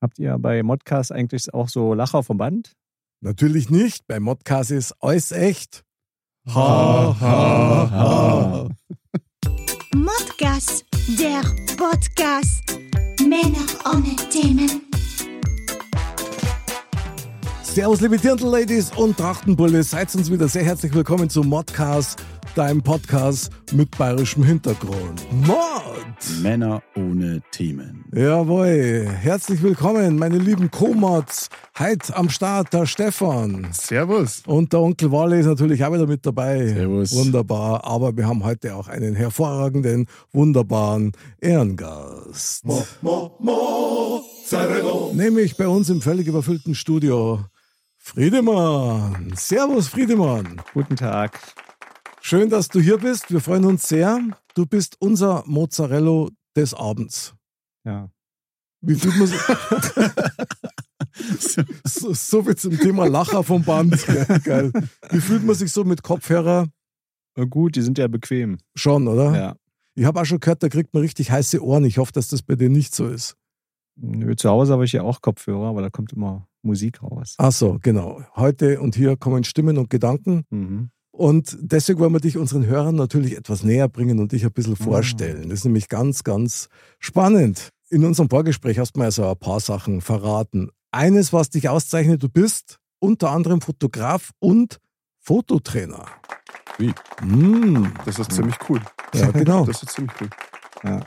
Habt ihr bei Modcast eigentlich auch so Lacher vom Band? Natürlich nicht. Bei Modcast ist alles echt. Ha, ha, ha. Modcast, der Podcast. Männer ohne Themen. Servus, liebe Dirndl-Ladies und Trachtenbulle. Seid uns wieder sehr herzlich willkommen zu Modcast, deinem Podcast mit bayerischem Hintergrund. Mod! Männer ohne Themen. Jawohl. Herzlich willkommen, meine lieben Co-Mods. Heute am Start der Stefan. Servus. Und der Onkel Walle ist natürlich auch wieder mit dabei. Servus. Wunderbar. Aber wir haben heute auch einen hervorragenden, wunderbaren Ehrengast. Nämlich bei uns im völlig überfüllten Studio. Friedemann. Servus, Friedemann. Guten Tag. Schön, dass du hier bist. Wir freuen uns sehr. Du bist unser Mozzarella des Abends. Ja. Wie fühlt man sich? so, so viel zum Thema Lacher vom Band. Geil. Wie fühlt man sich so mit Kopfhörer? Na gut, die sind ja bequem. Schon, oder? Ja. Ich habe auch schon gehört, da kriegt man richtig heiße Ohren. Ich hoffe, dass das bei dir nicht so ist. Nö, zu Hause habe ich ja auch Kopfhörer, aber da kommt immer Musik raus. Ach so, genau. Heute und hier kommen Stimmen und Gedanken. Mhm. Und deswegen wollen wir dich unseren Hörern natürlich etwas näher bringen und dich ein bisschen vorstellen. Das ist nämlich ganz, ganz spannend. In unserem Vorgespräch hast du mir also ein paar Sachen verraten. Eines, was dich auszeichnet, du bist unter anderem Fotograf und Fototrainer. Wie? Mm, Das ist ziemlich cool. ja, genau. Das ist ziemlich cool. Ja.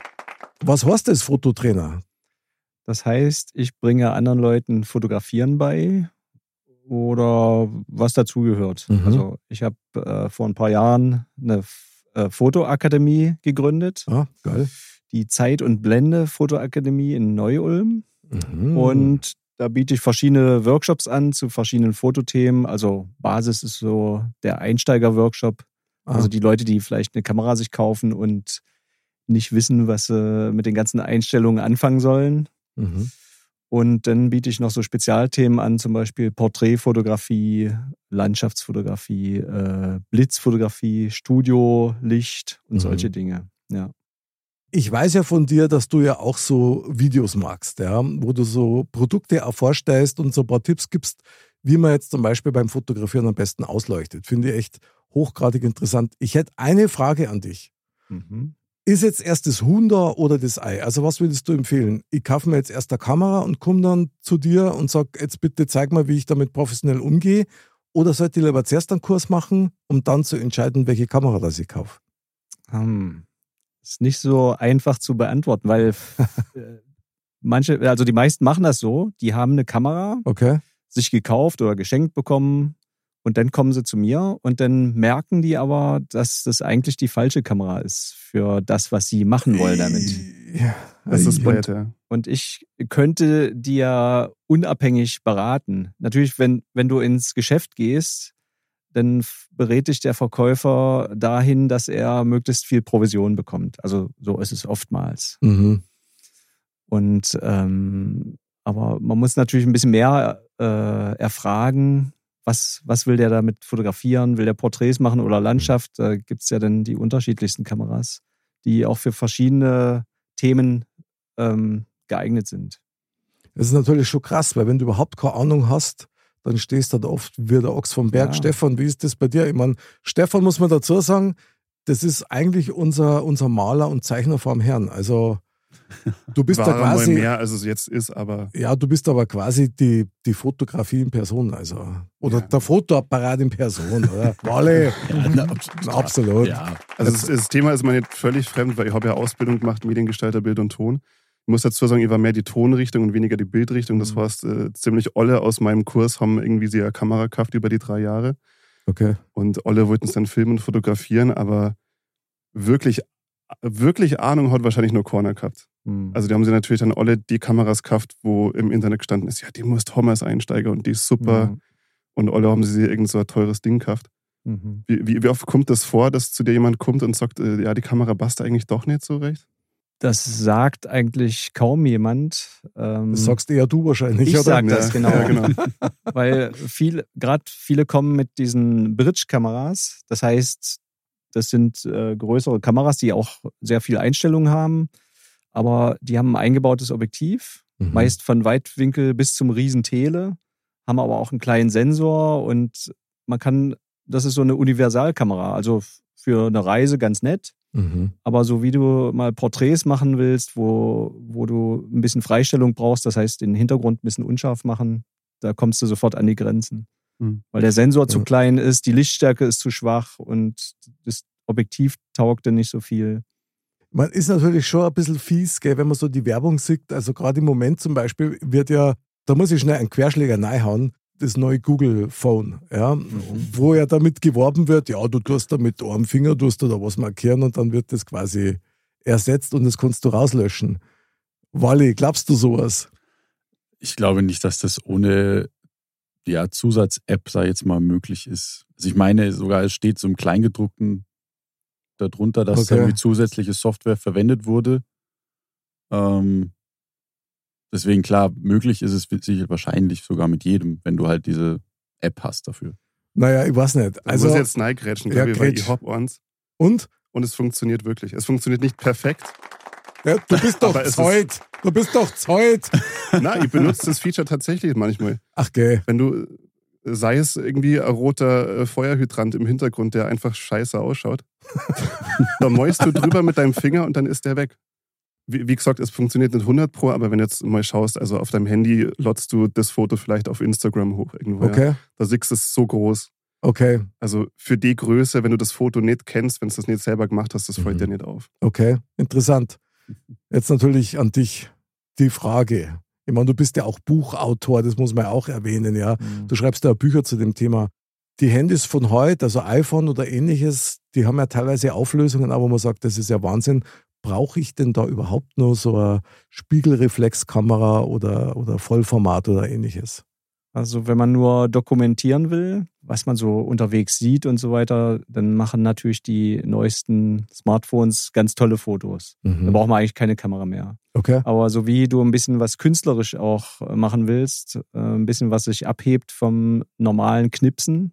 Was heißt das, Fototrainer? Das heißt, ich bringe anderen Leuten Fotografieren bei oder was dazugehört. Mhm. Also ich habe äh, vor ein paar Jahren eine F- äh, Fotoakademie gegründet, Ah, geil. die Zeit- und Blende Fotoakademie in Neu-Ulm. Mhm. Und da biete ich verschiedene Workshops an zu verschiedenen Fotothemen. Also Basis ist so der Einsteiger-Workshop. Ah, Also die Leute, die vielleicht eine Kamera sich kaufen und nicht wissen, was sie mit den ganzen Einstellungen anfangen sollen. mhm. Und dann biete ich noch so Spezialthemen an, zum Beispiel Porträtfotografie, Landschaftsfotografie, äh, Blitzfotografie, Studio, Licht und Mhm. solche Dinge. Ja. Ich weiß ja von dir, dass du ja auch so Videos magst, ja, wo du so Produkte erforscht und so ein paar Tipps gibst, wie man jetzt zum Beispiel beim Fotografieren am besten ausleuchtet. Finde ich echt hochgradig interessant. Ich hätte eine Frage an dich. Mhm. Ist jetzt erst das Huhn da oder das Ei? Also was würdest du empfehlen? Ich kaufe mir jetzt erst eine Kamera und komme dann zu dir und sag, jetzt bitte zeig mal, wie ich damit professionell umgehe. Oder sollte ich lieber zuerst einen Kurs machen, um dann zu entscheiden, welche Kamera das ich kaufe? Hm. Ist nicht so einfach zu beantworten, weil äh, manche, also die meisten machen das so, die haben eine Kamera, Okay. sich gekauft oder geschenkt bekommen und dann kommen sie zu mir und dann merken die aber, dass das eigentlich die falsche Kamera ist für das, was sie machen wollen damit. Ja. Das ist Und- blöd, ja. Und ich könnte dir unabhängig beraten. Natürlich, wenn, wenn du ins Geschäft gehst, dann berät dich der Verkäufer dahin, dass er möglichst viel Provision bekommt. Also so ist es oftmals. Mhm. Und ähm, aber man muss natürlich ein bisschen mehr äh, erfragen, was, was will der damit fotografieren? Will der Porträts machen oder Landschaft? Da gibt es ja dann die unterschiedlichsten Kameras, die auch für verschiedene Themen ähm, geeignet sind. Das ist natürlich schon krass, weil wenn du überhaupt keine Ahnung hast, dann stehst du da oft wie der Ochs vom Berg. Ja. Stefan, wie ist das bei dir? Ich meine, Stefan muss man dazu sagen, das ist eigentlich unser, unser Maler und Zeichner vom Herrn. Also du bist War da mal quasi. mehr, als es jetzt ist, aber Ja, du bist aber quasi die, die Fotografie in Person, also. Oder Ja. der Fotoapparat in Person, oder? Walle. Ja, na, absolut. Ja. Also das, das Thema ist mir nicht völlig fremd, weil ich habe ja Ausbildung gemacht, Mediengestalter, Bild und Ton. Ich muss dazu sagen, ich war mehr die Tonrichtung und weniger die Bildrichtung. Das Mhm. heißt, äh, ziemlich alle aus meinem Kurs haben irgendwie sie eine Kamera gekauft über die drei Jahre. Okay. Und alle wollten es dann filmen und fotografieren, aber wirklich, wirklich Ahnung hat wahrscheinlich nur Corner gehabt. Hm. Also die haben sie natürlich dann alle die Kameras gekauft, wo im Internet gestanden ist, ja, die muss Thomas Einsteiger und die ist super. Und alle haben sie irgend so ein teures Ding gekauft. Mhm. Wie, wie, wie oft kommt das vor, dass zu dir jemand kommt und sagt, äh, ja, die Kamera passt eigentlich doch nicht so recht? Das sagt eigentlich kaum jemand. Ähm, Das sagst eher du wahrscheinlich, ich oder? sag das, genau. ja, genau. Weil viel, gerade viele kommen mit diesen Bridge-Kameras. Das heißt, das sind äh, größere Kameras, die auch sehr viel Einstellungen haben. Aber die haben ein eingebautes Objektiv, Mhm. meist von Weitwinkel bis zum Riesentele, haben aber auch einen kleinen Sensor und man kann, das ist so eine Universalkamera, also für eine Reise ganz nett. Mhm. Aber so wie du mal Porträts machen willst, wo, wo du ein bisschen Freistellung brauchst, das heißt den Hintergrund ein bisschen unscharf machen, da kommst du sofort an die Grenzen. Hm. Weil der Sensor zu Ja. klein ist, die Lichtstärke ist zu schwach und das Objektiv taugt dann nicht so viel. Man ist natürlich schon ein bisschen fies, gell, wenn man so die Werbung sieht. Also gerade im Moment zum Beispiel wird ja, da muss ich schnell einen Querschläger reinhauen, das neue Google Phone, ja, wo ja damit geworben wird, ja, du tust da mit einem Finger, tust du da was markieren und dann wird das quasi ersetzt und das kannst du rauslöschen. Wally, glaubst du sowas? Ich glaube nicht, dass das ohne ja, Zusatz-App, sei jetzt mal, möglich ist. Also ich meine, sogar es steht so im Kleingedruckten darunter, dass Okay. irgendwie zusätzliche Software verwendet wurde. Ähm, deswegen klar, möglich ist es sicher wahrscheinlich sogar mit jedem, wenn du halt diese App hast dafür. Naja, ich weiß nicht. Also, Also, muss jetzt neigrätschen, Ja, glaube ich, weil ich hab eins. und? Und es funktioniert wirklich. Es funktioniert nicht perfekt. Ja, du bist doch Zeut. Du bist doch Zeut. Na, ich benutze das Feature tatsächlich manchmal. Ach, gell. Wenn du, sei es irgendwie ein roter äh, Feuerhydrant im Hintergrund, der einfach scheiße ausschaut, da mäust du drüber mit deinem Finger und dann ist der weg. Wie, wie gesagt, es funktioniert nicht 100 Pro, aber wenn du jetzt mal schaust, also auf deinem Handy lotst du das Foto vielleicht auf Instagram hoch irgendwo. Ja. Okay, Da siehst du es so groß. okay, Also für die Größe, wenn du das Foto nicht kennst, wenn du das nicht selber gemacht hast, das fällt Mhm. dir nicht auf. okay. Interessant. Jetzt natürlich an dich die Frage. Ich meine, du bist ja auch Buchautor, das muss man ja auch erwähnen, ja. Du schreibst ja Bücher zu dem Thema. Die Handys von heute, also iPhone oder ähnliches, die haben ja teilweise Auflösungen, aber man sagt, das ist ja Wahnsinn. Brauche ich denn da überhaupt nur so eine Spiegelreflexkamera oder, oder Vollformat oder ähnliches? Also wenn man nur dokumentieren will, was man so unterwegs sieht und so weiter, dann machen natürlich die neuesten Smartphones ganz tolle Fotos. Da Mhm. braucht man eigentlich keine Kamera mehr. Okay. Aber so wie du ein bisschen was künstlerisch auch machen willst, äh, ein bisschen was sich abhebt vom normalen Knipsen,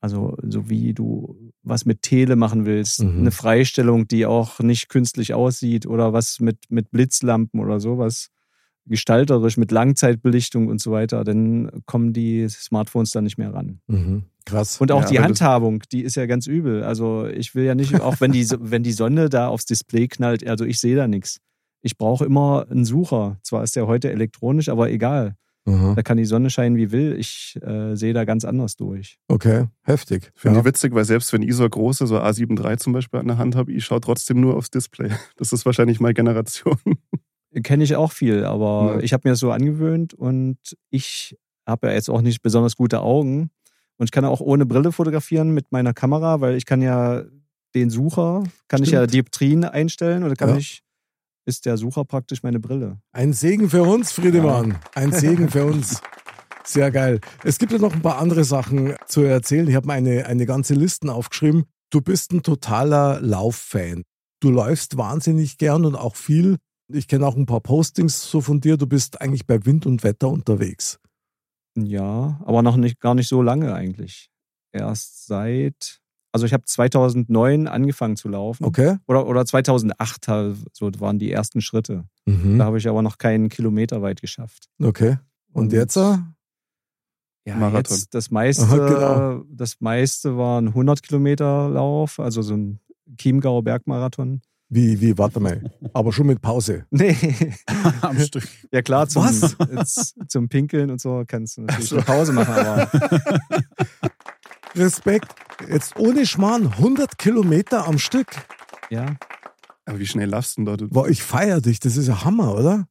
also so wie du was mit Tele machen willst, Mhm. eine Freistellung, die auch nicht künstlich aussieht oder was mit, mit Blitzlampen oder sowas, gestalterisch mit Langzeitbelichtung und so weiter, dann kommen die Smartphones da nicht mehr ran. Mhm. Krass. Und auch Ja, die Handhabung, die ist ja ganz übel. Also ich will ja nicht, auch wenn die, wenn die Sonne da aufs Display knallt, also ich sehe da nichts. Ich brauche immer einen Sucher. Zwar ist der heute elektronisch, aber egal. Aha. Da kann die Sonne scheinen wie will. Ich äh, sehe da ganz anders durch. Okay, heftig. Finde Ja. ich witzig, weil selbst wenn ich so große, so A7 III zum Beispiel an der Hand habe, ich schaue trotzdem nur aufs Display. Das ist wahrscheinlich meine Generation. Kenne ich auch viel, aber Ja. ich habe mir das so angewöhnt und ich habe ja jetzt auch nicht besonders gute Augen. Und ich kann auch ohne Brille fotografieren mit meiner Kamera, weil ich kann ja den Sucher, kann ich ja Stimmt. Dioptrien einstellen oder kann Ja. ich, ist der Sucher praktisch meine Brille. Ein Segen für uns, Friedemann. Ein Segen für uns. Sehr geil. Es gibt ja noch ein paar andere Sachen zu erzählen. Ich habe mir eine, eine ganze Listen aufgeschrieben. Du bist ein totaler Lauffan. Du läufst wahnsinnig gern und auch viel. Ich kenne auch ein paar Postings so von dir. Du bist eigentlich bei Wind und Wetter unterwegs. Ja, aber noch nicht, gar nicht so lange eigentlich. Erst seit, also ich habe 2009 angefangen zu laufen. Okay? Oder, oder 2008, halt, so waren die ersten Schritte. Mhm. Da habe ich aber noch keinen Kilometer weit geschafft. Okay. Und Und- jetzt? Ja, Marathon. jetzt das meiste, Aha, genau. das meiste war ein 100 Kilometer Lauf, also so ein Chiemgauer Bergmarathon. Wie, wie, warte mal. Aber schon mit Pause. Nee, Am Stück. ja klar, zum, Was? Jetzt, zum Pinkeln und so kannst du natürlich so. eine Pause machen, aber Respekt. Jetzt ohne Schmarrn 100 Kilometer am Stück. ja. Aber wie schnell laufst du denn da? Boah, ich feier dich. Das ist ja Hammer, oder?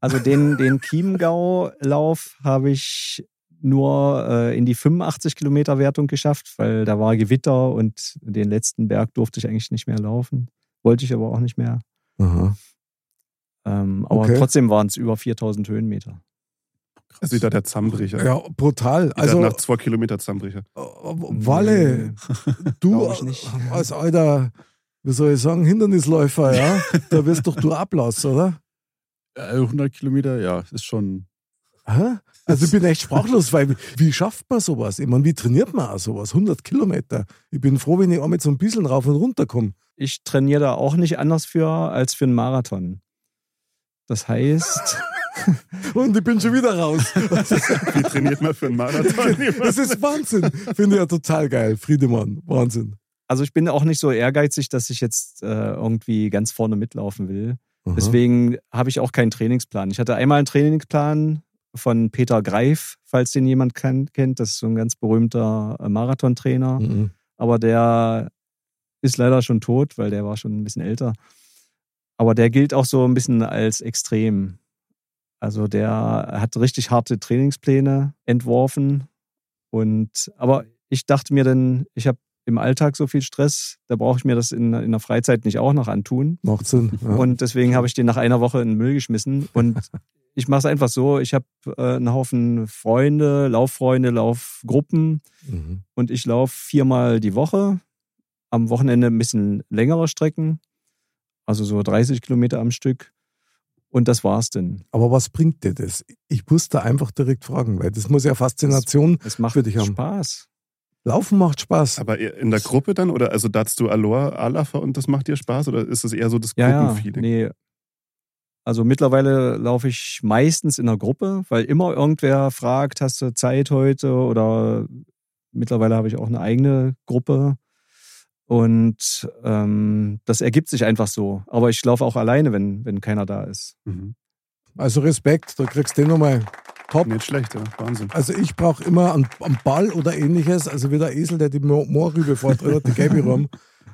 Also den, den Chiemgau-Lauf habe ich nur äh, in die 85 Kilometer Wertung geschafft, weil da war Gewitter und den letzten Berg durfte ich eigentlich nicht mehr laufen. Wollte ich aber auch nicht mehr. Aha. Ähm, aber Okay. trotzdem waren es über 4000 Höhenmeter. Also wieder der Zammbrecher. Ja, brutal. Wieder Also, nach zwei Kilometer Zammbrecher. äh, Walle, du Glaub ich nicht. als alter, wie soll ich sagen, Hindernisläufer, ja, da wirst doch du Applaus, oder? Äh, 100 Kilometer, ja, ist schon. Hä? Also ich bin echt sprachlos, weil wie schafft man sowas? Ich meine, wie trainiert man auch sowas? 100 Kilometer. Ich bin froh, wenn ich auch mit so ein bisschen rauf und runter komme. Ich trainiere da auch nicht anders für als für einen Marathon. Das heißt, Und ich bin schon wieder raus. Wie trainiert man für einen Marathon? Das ist Wahnsinn. Finde ich ja total geil. Friedemann, Wahnsinn. also ich bin auch nicht so ehrgeizig, dass ich jetzt äh, irgendwie ganz vorne mitlaufen will. Aha. Deswegen habe ich auch keinen Trainingsplan. Ich hatte einmal einen Trainingsplan von Peter Greif, falls den jemand kennt. Das ist so ein ganz berühmter äh, Marathontrainer. Mhm. Aber der ist leider schon tot, weil der war schon ein bisschen älter. Aber der gilt auch so ein bisschen als extrem. Also der hat richtig harte Trainingspläne entworfen. Und aber ich dachte mir dann, ich habe im Alltag so viel Stress, da brauche ich mir das in, in der Freizeit nicht auch noch antun. Macht Sinn. Ja. Und deswegen habe ich den nach einer Woche in den Müll geschmissen. Und ich mache es einfach so, ich habe äh, einen Haufen Freunde, Lauffreunde, Laufgruppen Mhm. und ich laufe viermal die Woche. Am Wochenende ein bisschen längere Strecken, also so 30 Kilometer am Stück. Und das war's denn. Aber was bringt dir das? Ich muss da einfach direkt fragen, weil das muss ja Faszination. Es macht Für dich haben. Spaß. Laufen macht Spaß. Aber in der Gruppe dann? Oder also darfst du Aloha Alafa und das macht dir Spaß? Oder ist es eher so das Ja, ja. Gruppenfeeling? Nee. Also mittlerweile laufe ich meistens in der Gruppe, weil immer irgendwer fragt, hast du Zeit heute? Oder mittlerweile habe ich auch eine eigene Gruppe. Und ähm, das ergibt sich einfach so. Aber ich laufe auch alleine, wenn, wenn keiner da ist. Mhm. Also Respekt, da kriegst du den nochmal top. Nicht schlecht, ja. Wahnsinn. Also ich brauche immer einen, einen Ball oder ähnliches, also wie der Esel, der die Mo- Moorrübe vortritt, die gelbe rum,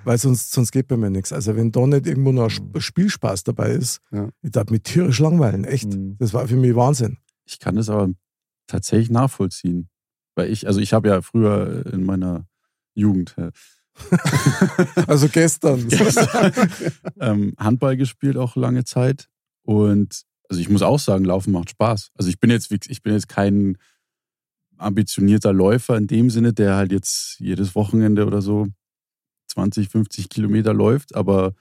weil sonst, sonst geht bei mir nichts. Also wenn da nicht irgendwo noch Sp- Spielspaß dabei ist, Ja. ich darf mich tierisch langweilen, echt. Mhm. Das war für mich Wahnsinn. Ich kann das aber tatsächlich nachvollziehen. Weil ich, also ich habe ja früher in meiner Jugend äh, Also gestern. ähm, Handball gespielt auch lange Zeit. Und also ich muss auch sagen, Laufen macht Spaß. Also ich bin jetzt, ich bin jetzt kein ambitionierter Läufer in dem Sinne, der halt jetzt jedes Wochenende oder so 20, 50 Kilometer läuft. Aber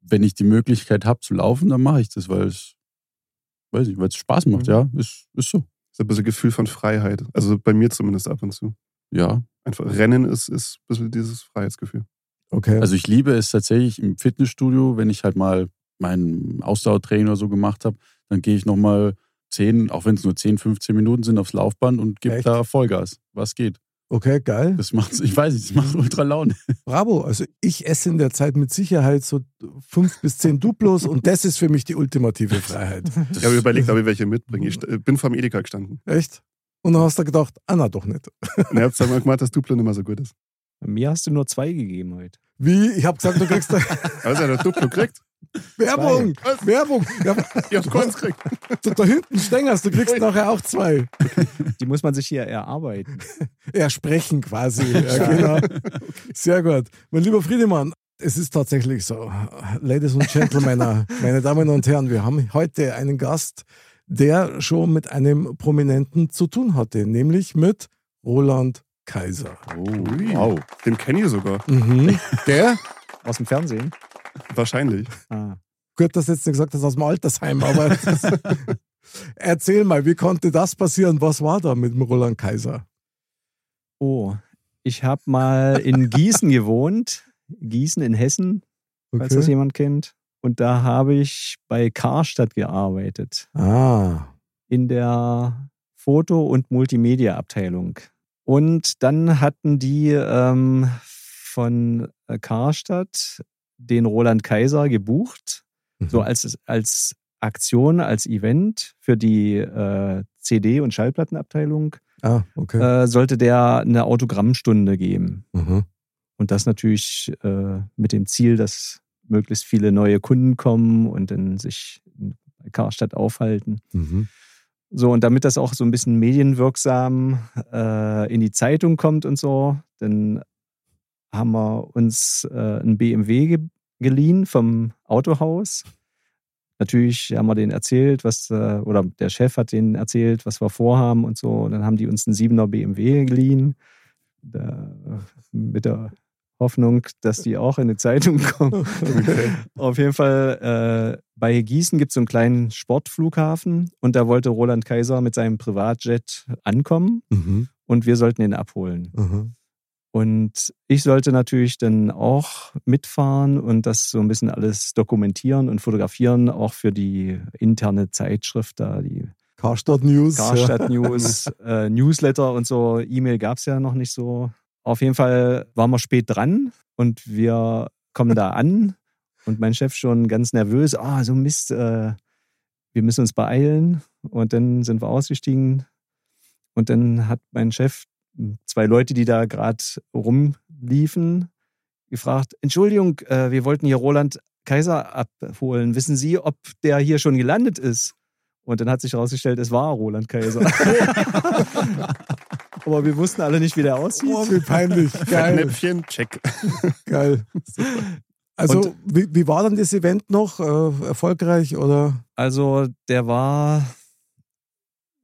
wenn ich die Möglichkeit habe zu laufen, dann mache ich das, weil es, weiß ich, weil es Spaß macht, Mhm. ja. Ist, ist so. So ein bisschen Gefühl von Freiheit. Also bei mir zumindest ab und zu. Ja. Einfach Rennen ist, ist ein bisschen dieses Freiheitsgefühl. Okay. Also ich liebe es tatsächlich im Fitnessstudio, wenn ich halt mal mein Ausdauertraining oder so gemacht habe, dann gehe ich nochmal 10, auch wenn es nur 10, 15 Minuten sind, aufs Laufband und gebe da Vollgas. Was geht? Okay, geil. Das macht, ich weiß nicht, das macht ultra Laune. Bravo. Also ich esse in der Zeit mit Sicherheit so fünf bis zehn Duplos und das ist für mich die ultimative Freiheit. Ich habe überlegt, ob ich welche mitbringe. Ich st- bin vom Edeka gestanden. Echt? Und dann hast du gedacht, ah na doch nicht. Ihr habt mal gemacht, dass Duplo nicht mehr so gut ist. Mir hast du nur zwei gegeben heute. Wie? Ich habe gesagt, du kriegst eine Also der Duplo kriegt. Werbung. Werbung. Ja, Ich hab's keins gekriegt. da, da hinten Stängers, du kriegst nachher auch zwei. Die muss man sich hier erarbeiten. Ersprechen quasi. Ja, genau. Sehr gut. Mein lieber Friedemann, es ist tatsächlich so. Ladies und Gentlemen, meine Damen und Herren, wir haben heute einen Gast, der schon mit einem Prominenten zu tun hatte, nämlich mit Roland Kaiser. Oh, wow. Den kenne ich sogar. Mhm. Der? Aus dem Fernsehen? Wahrscheinlich. Ah. Gut, dass du jetzt nicht gesagt hast aus dem Altersheim, aber erzähl mal, wie konnte das passieren? Was war da mit dem Roland Kaiser? Oh, ich habe mal in Gießen gewohnt. Gießen in Hessen, falls das jemand kennt. Und da habe ich bei Karstadt gearbeitet. Ah, in der Foto- und Multimedia-Abteilung. Und dann hatten die ähm, von äh, Karstadt den Roland Kaiser gebucht, so als, als Aktion, als Event für die äh, CD- und Schallplattenabteilung. ah, okay. Äh, sollte der eine Autogrammstunde geben. Mhm. Und das natürlich äh, mit dem Ziel, dass möglichst viele neue Kunden kommen und dann sich bei Karstadt aufhalten. Mhm. So, und damit das auch so ein bisschen medienwirksam äh, in die Zeitung kommt und so, dann haben wir uns äh, ein BMW ge geliehen vom Autohaus. natürlich haben wir denen erzählt, was, äh, oder der Chef hat denen erzählt, was wir vorhaben und so. Und dann haben die uns einen 7er BMW geliehen. Da, mit der Hoffnung, dass die auch in die Zeitung kommen. Auf jeden Fall, äh, bei Gießen gibt es so einen kleinen Sportflughafen und da wollte Roland Kaiser mit seinem Privatjet ankommen Mhm. und wir sollten ihn abholen. Mhm. Und ich sollte natürlich dann auch mitfahren und das so ein bisschen alles dokumentieren und fotografieren, auch für die interne Zeitschrift da, die Karstadt News. Karstadt News, äh, Newsletter und so. E-Mail gab es ja noch nicht so. Auf jeden Fall waren wir spät dran und wir kommen da an und mein Chef schon ganz nervös. Ah, so Mist, äh, wir müssen uns beeilen. Und dann sind wir ausgestiegen und dann hat mein Chef zwei Leute, die da gerade rumliefen, gefragt: Entschuldigung, äh, wir wollten hier Roland Kaiser abholen. Wissen Sie, ob der hier schon gelandet ist? Und dann hat sich herausgestellt, es war Roland Kaiser. Aber wir wussten alle nicht, wie der aussieht. Oh, wie peinlich. Geil. Knäpfchen, check. Geil. Also, Und- wie, wie war dann das Event noch? Äh, erfolgreich oder Also, der war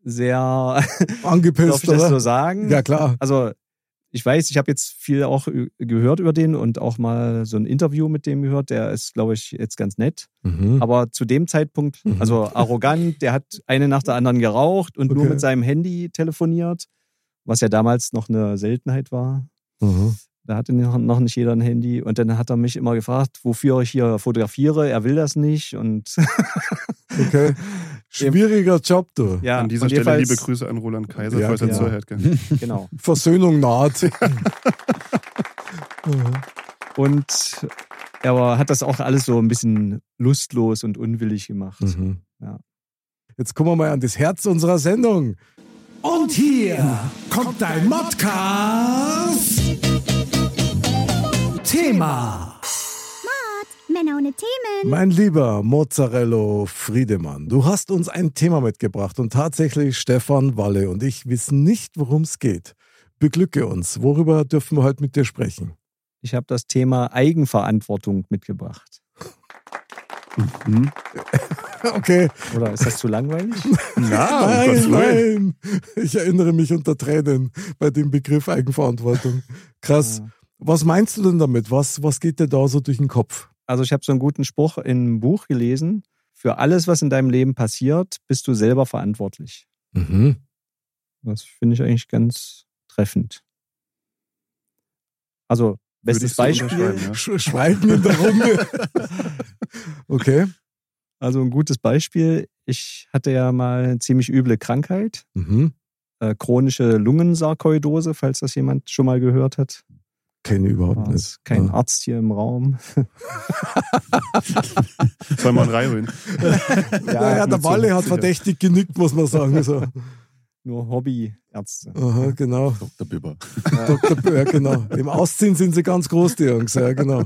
sehr, angepisst? darf ich das oder? so sagen? Ja, klar. Also, ich weiß, ich habe jetzt viel auch gehört über den und auch mal so ein Interview mit dem gehört. Der ist, glaube ich, jetzt ganz nett. Mhm. Aber zu dem Zeitpunkt, Mhm. also arrogant, der hat eine nach der anderen geraucht und nur Okay. mit seinem Handy telefoniert, was ja damals noch eine Seltenheit war. Mhm. Da hatte noch noch nicht jeder ein Handy. Und dann hat er mich immer gefragt, wofür ich hier fotografiere. Er will das nicht. Und Okay. Schwieriger Job, du. ja, An dieser und Stelle jedenfalls- liebe Grüße an Roland Kaiser, Ja, falls er klar. zuhört. gell? Genau. Versöhnung naht. Und er war, hat das auch alles so ein bisschen lustlos und unwillig gemacht. Mhm. Ja. Jetzt kommen wir mal an das Herz unserer Sendung. Und hier kommt dein Modcast. Thema. Männer ohne Themen. Mein lieber Mozzarella Friedemann, du hast uns ein Thema mitgebracht und tatsächlich Stefan, Walle und ich wissen nicht, worum es geht. Beglücke uns. Worüber dürfen wir heute mit dir sprechen? Ich habe das Thema Eigenverantwortung mitgebracht. Mhm. Okay. Oder ist das zu langweilig? Na, nein, nein. Ich erinnere mich unter Tränen bei dem Begriff Eigenverantwortung. Krass. Ja. Was meinst du denn damit? Was, was geht dir da so durch den Kopf? Also ich habe so einen guten Spruch in einem Buch gelesen. Für alles, was in deinem Leben passiert, bist du selber verantwortlich. Mhm. Das finde ich eigentlich ganz treffend. Also, bestes Beispiel. ja. Sch Schweigen in der Runde. okay. Also ein gutes Beispiel. Ich hatte ja mal eine ziemlich üble Krankheit, Mhm. äh, chronische Lungensarkoidose, falls das jemand schon mal gehört hat. Kenne überhaupt nicht. kein Ja. Arzt hier im Raum. Soll man reinholen. Ja, ja, der Walle hat verdächtig genickt, muss man sagen. So. Nur Hobbyärzte. Aha, genau. Dr. Bibber. Dr. Böhr, genau. Im Ausziehen sind sie ganz groß, die Jungs. Ja, genau.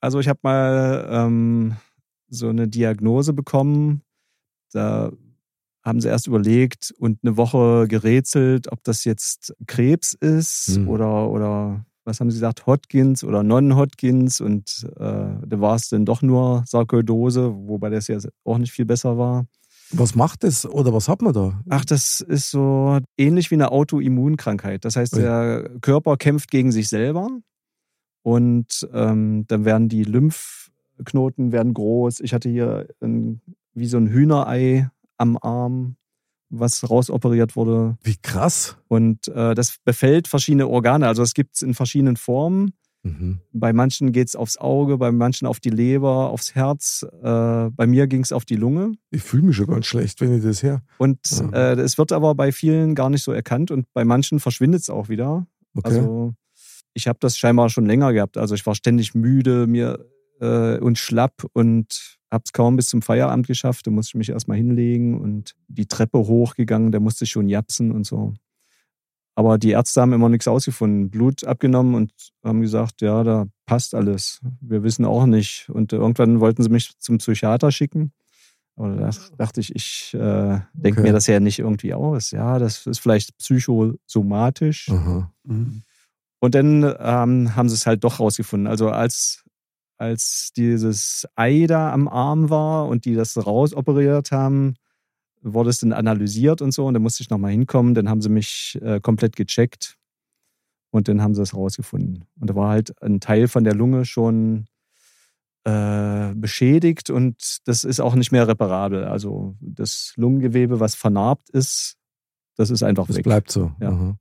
Also ich habe mal ähm, so eine Diagnose bekommen. Da haben sie erst überlegt und eine Woche gerätselt, ob das jetzt Krebs ist Hm. oder, oder was haben sie gesagt, Hodgkins oder Non-Hodgkins und äh, da war es dann doch nur Sarkoidose, wobei das ja auch nicht viel besser war. Was macht es oder was hat man da? Ach, das ist so ähnlich wie eine Autoimmunkrankheit. Das heißt, der Körper kämpft gegen sich selber und ähm, dann werden die Lymphknoten werden groß. Ich hatte hier ein, wie so ein Hühnerei am Arm, was rausoperiert wurde. Wie krass. Und äh, das befällt verschiedene Organe. Also es gibt es in verschiedenen Formen. Mhm. Bei manchen geht es aufs Auge, bei manchen auf die Leber, aufs Herz. Äh, bei mir ging es auf die Lunge. Ich fühle mich schon ganz schlecht, wenn ich das her. Und Ja. äh, es wird aber bei vielen gar nicht so erkannt und bei manchen verschwindet es auch wieder. Okay. Also ich habe das scheinbar schon länger gehabt. Also ich war ständig müde mir äh, und schlapp und habe es kaum bis zum Feierabend geschafft. Da musste ich mich erstmal hinlegen und die Treppe hochgegangen, da musste ich schon japsen und so. Aber die Ärzte haben immer nichts ausgefunden. Blut abgenommen und haben gesagt, ja, da passt alles. Wir wissen auch nicht. Und irgendwann wollten sie mich zum Psychiater schicken. Aber da dachte ich, ich äh, denke Okay. mir das ja nicht irgendwie aus. Ja, das ist vielleicht psychosomatisch. Aha. Mhm. Und dann ähm, haben sie es halt doch rausgefunden. Also als, als dieses Ei da am Arm war und die das rausoperiert haben, wurde es dann analysiert und so. Und dann musste ich nochmal hinkommen. Dann haben sie mich äh, komplett gecheckt und dann haben sie es rausgefunden. Und da war halt ein Teil von der Lunge schon äh, beschädigt und das ist auch nicht mehr reparabel. Also das Lungengewebe, was vernarbt ist, das ist einfach Das weg. bleibt so. Ja.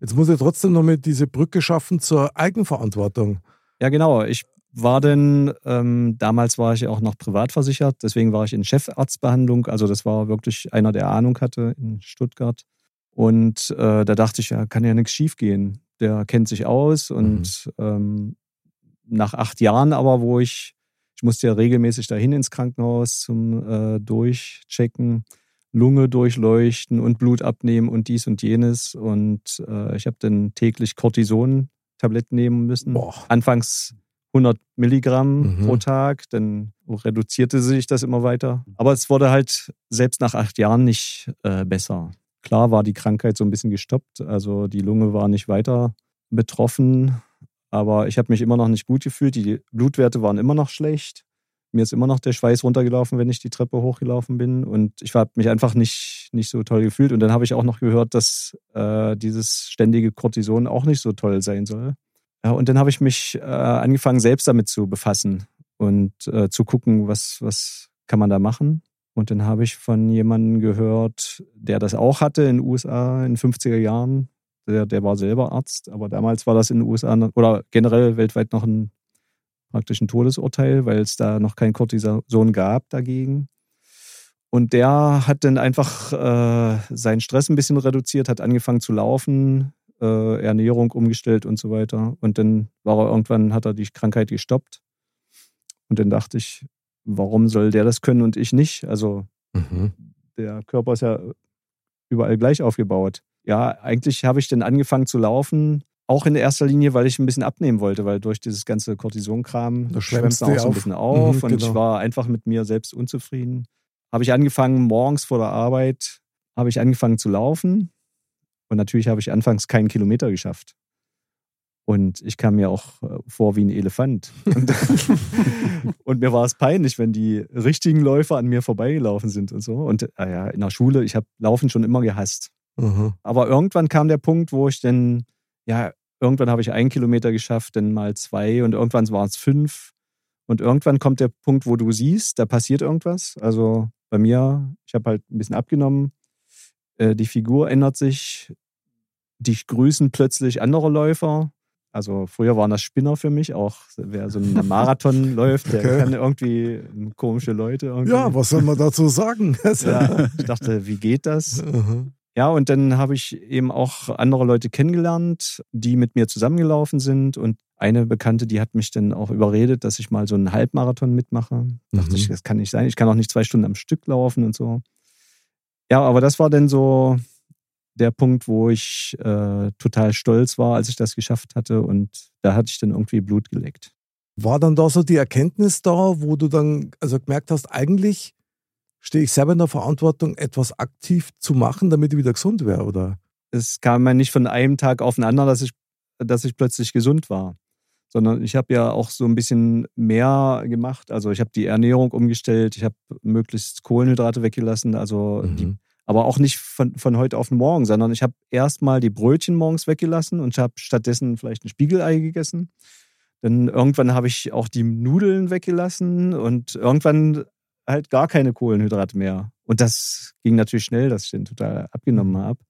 Jetzt muss ich trotzdem noch mit diese Brücke schaffen zur Eigenverantwortung. Ja, genau. Ich war denn, ähm, damals war ich ja auch noch privat versichert, deswegen war ich in Chefarztbehandlung. Also das war wirklich einer, der Ahnung hatte in Stuttgart. Und äh, da dachte ich, ja, kann ja nichts schiefgehen. Der kennt sich aus und ähm, nach acht Jahren aber, wo ich, ich musste ja regelmäßig dahin ins Krankenhaus zum äh, Durchchecken, Lunge durchleuchten und Blut abnehmen und dies und jenes. Und äh, ich habe dann täglich Cortison-Tabletten nehmen müssen. Boah. Anfangs 100 Milligramm Mhm. pro Tag, dann reduzierte sich das immer weiter. Aber es wurde halt selbst nach acht Jahren nicht äh, besser. Klar war die Krankheit so ein bisschen gestoppt, also die Lunge war nicht weiter betroffen, aber ich habe mich immer noch nicht gut gefühlt. Die Blutwerte waren immer noch schlecht. Mir ist immer noch der Schweiß runtergelaufen, wenn ich die Treppe hochgelaufen bin. Und ich habe mich einfach nicht, nicht so toll gefühlt. Und dann habe ich auch noch gehört, dass äh, dieses ständige Cortison auch nicht so toll sein soll. Ja, und dann habe ich mich äh, angefangen, selbst damit zu befassen und äh, zu gucken, was, was kann man da machen. Und dann habe ich von jemandem gehört, der das auch hatte in den USA in den 50er Jahren. Der, der war selber Arzt, aber damals war das in den USA oder generell weltweit noch ein praktisch ein Todesurteil, weil es da noch kein Cortison gab dagegen. Und der hat dann einfach äh, seinen Stress ein bisschen reduziert, hat angefangen zu laufen, äh, Ernährung umgestellt und so weiter. Und dann war er irgendwann, hat er die Krankheit gestoppt. Und dann dachte ich, warum soll der das können und ich nicht? Also Mhm. der Körper ist ja überall gleich aufgebaut. Ja, eigentlich habe ich dann angefangen zu laufen, auch in erster Linie, weil ich ein bisschen abnehmen wollte, weil durch dieses ganze schwemmt schwemmst du auch so ein bisschen auf Mhm, und genau. ich war einfach mit mir selbst unzufrieden. Habe ich angefangen, morgens vor der Arbeit, habe ich angefangen zu laufen und natürlich habe ich anfangs keinen Kilometer geschafft. Und ich kam mir auch äh, vor wie ein Elefant. Und, und mir war es peinlich, wenn die richtigen Läufer an mir vorbeigelaufen sind und so. Und äh, ja, in der Schule, ich habe Laufen schon immer gehasst. Mhm. Aber irgendwann kam der Punkt, wo ich dann, ja, irgendwann habe ich einen Kilometer geschafft, dann mal zwei und irgendwann waren es fünf. Und irgendwann kommt der Punkt, wo du siehst, da passiert irgendwas. Also bei mir, ich habe halt ein bisschen abgenommen, äh, die Figur ändert sich, dich grüßen plötzlich andere Läufer. Also früher waren das Spinner für mich, auch wer so einen Marathon läuft, der Okay. kann irgendwie komische Leute irgendwie. Ja, was soll man dazu sagen? ja, ich dachte, wie geht das? Mhm. Ja, und dann habe ich eben auch andere Leute kennengelernt, die mit mir zusammengelaufen sind. Und eine Bekannte, die hat mich dann auch überredet, dass ich mal so einen Halbmarathon mitmache. Dachte Mhm. ich, das kann nicht sein. Ich kann auch nicht zwei Stunden am Stück laufen und so. Ja, aber das war dann so der Punkt, wo ich äh, total stolz war, als ich das geschafft hatte. Und da hatte ich dann irgendwie Blut geleckt. War dann da so die Erkenntnis da, wo du dann also gemerkt hast, eigentlich stehe ich selber in der Verantwortung, etwas aktiv zu machen, damit ich wieder gesund wäre, oder? es kam ja nicht von einem Tag auf den anderen, dass ich, dass ich plötzlich gesund war. Sondern ich habe ja auch so ein bisschen mehr gemacht. Also ich habe die Ernährung umgestellt, ich habe möglichst Kohlenhydrate weggelassen, also die, Mhm. Aber auch nicht von, von heute auf morgen, sondern ich habe erstmal die Brötchen morgens weggelassen und habe stattdessen vielleicht ein Spiegelei gegessen. Dann irgendwann habe ich auch die Nudeln weggelassen und irgendwann halt gar keine Kohlenhydrate mehr. Und das ging natürlich schnell, dass ich den total abgenommen habe.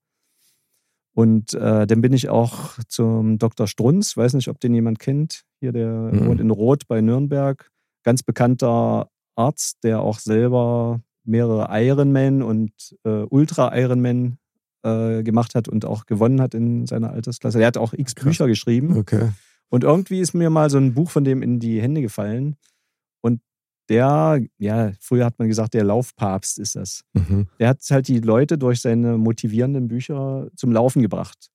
Und äh, dann bin ich auch zum Dr. Strunz, weiß nicht, ob den jemand kennt. Hier, der Mhm. wohnt in Roth bei Nürnberg. Ganz bekannter Arzt, der auch selber mehrere Ironman und äh, Ultra-Ironman äh, gemacht hat und auch gewonnen hat in seiner Altersklasse. Der hat auch x Krass. Bücher geschrieben. Okay. Und irgendwie ist mir mal so ein Buch von dem in die Hände gefallen. Und der, ja, früher hat man gesagt, der Laufpapst ist das. Mhm. Der hat halt die Leute durch seine motivierenden Bücher zum Laufen gebracht.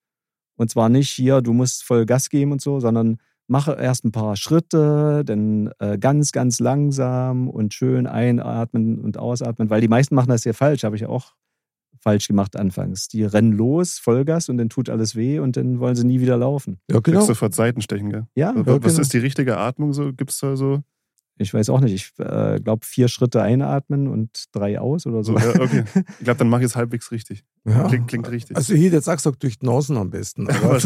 Und zwar nicht hier, du musst voll Gas geben und so, sondern mache erst ein paar Schritte, dann äh, ganz, ganz langsam und schön einatmen und ausatmen, weil die meisten machen das sehr falsch, habe ich auch falsch gemacht anfangs. Die rennen los, Vollgas und dann tut alles weh und dann wollen sie nie wieder laufen. Ja, Kriegst genau. sofort Seitenstechen, gell? Ja, Was Ja, genau. ist die richtige Atmung so? Gibt es da so? Ich weiß auch nicht. Ich äh, glaube, vier Schritte einatmen und drei aus oder so. Ja, okay. Ich glaube, dann mache ich es halbweils richtig. Ja. Klingt, klingt richtig. Also hätte jetzt auch gesagt, durch die Nasen am besten. Aber.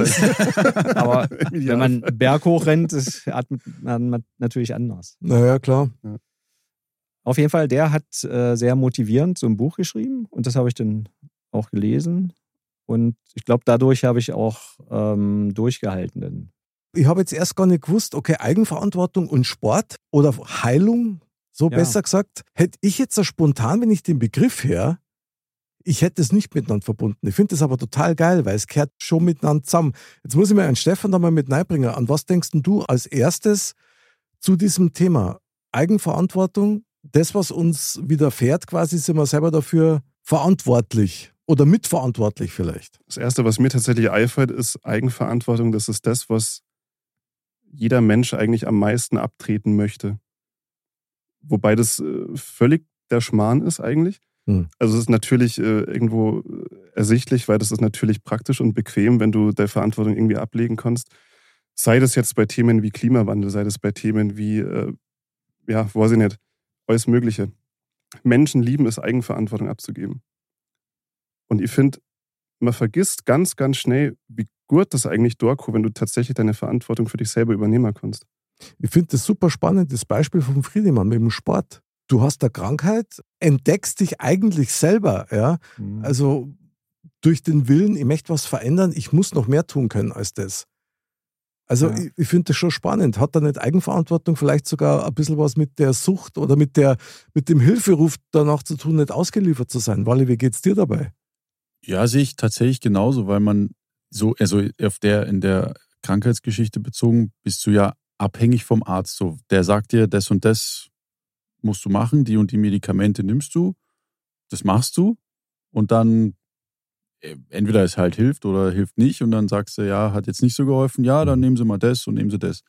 Aber wenn man berghoch rennt, ist, atmet man natürlich anders. naja, klar. Auf jeden Fall, der hat äh, sehr motivierend so ein Buch geschrieben und das habe ich dann auch gelesen. Und ich glaube, dadurch habe ich auch ähm, durchgehalten. Denn Ich habe jetzt erst gar nicht gewusst, okay, Eigenverantwortung und Sport oder Heilung, so Ja. besser gesagt, hätte ich jetzt so spontan, wenn ich den Begriff her, ich hätte es nicht miteinander verbunden. Ich finde das aber total geil, weil es gehört schon miteinander zusammen. Jetzt muss ich mir einen Stefan da mal mit reinbringen. An was denkst du als erstes zu diesem Thema? Eigenverantwortung, das, was uns widerfährt, quasi sind wir selber dafür verantwortlich oder mitverantwortlich vielleicht. Das Erste, was mir tatsächlich einfällt, ist Eigenverantwortung. Das ist das, was jeder Mensch eigentlich am meisten abtreten möchte. Wobei das äh, völlig der Schmarrn ist eigentlich. Hm. Also es ist natürlich äh, irgendwo äh, ersichtlich, weil das ist natürlich praktisch und bequem, wenn du der Verantwortung irgendwie ablegen kannst. Sei das jetzt bei Themen wie Klimawandel, sei das bei Themen wie, äh, ja, weiß ich nicht, alles Mögliche. Menschen lieben es, Eigenverantwortung abzugeben. Und ich finde, man vergisst ganz, ganz schnell, wie gut das eigentlich durchkommt, wenn du tatsächlich deine Verantwortung für dich selber übernehmen kannst. Ich finde das super spannend, das Beispiel vom Friedemann mit dem Sport. Du hast eine Krankheit, entdeckst dich eigentlich selber, ja. Also durch den Willen, ich möchte was verändern, ich muss noch mehr tun können als das. Also Ja. ich, ich finde das schon spannend. Hat da nicht Eigenverantwortung vielleicht sogar ein bisschen was mit der Sucht oder mit, der, mit dem Hilferuf danach zu tun, nicht ausgeliefert zu sein? Wally, wie geht's dir dabei? Ja, sehe ich tatsächlich genauso, weil man so, also auf der, in der Krankheitsgeschichte bezogen, bist du ja abhängig vom Arzt. So, der sagt dir, das und das musst du machen, die und die Medikamente nimmst du, das machst du und dann äh, entweder es halt hilft oder hilft nicht und dann sagst du, ja, hat jetzt nicht so geholfen, ja, dann nehmen sie mal das und nehmen sie das.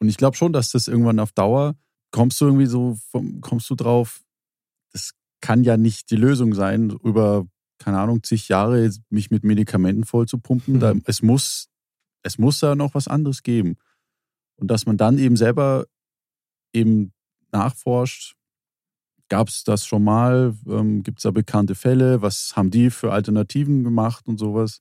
Und ich glaube schon, dass das irgendwann auf Dauer kommst du irgendwie so, vom, kommst du drauf, das kann ja nicht die Lösung sein, über, keine Ahnung, zig Jahre mich mit Medikamenten voll zu pumpen. Mhm. Da, es, muss, es muss da noch was anderes geben. Und dass man dann eben selber eben nachforscht, gab es das schon mal, ähm, gibt es da bekannte Fälle, was haben die für Alternativen gemacht und sowas.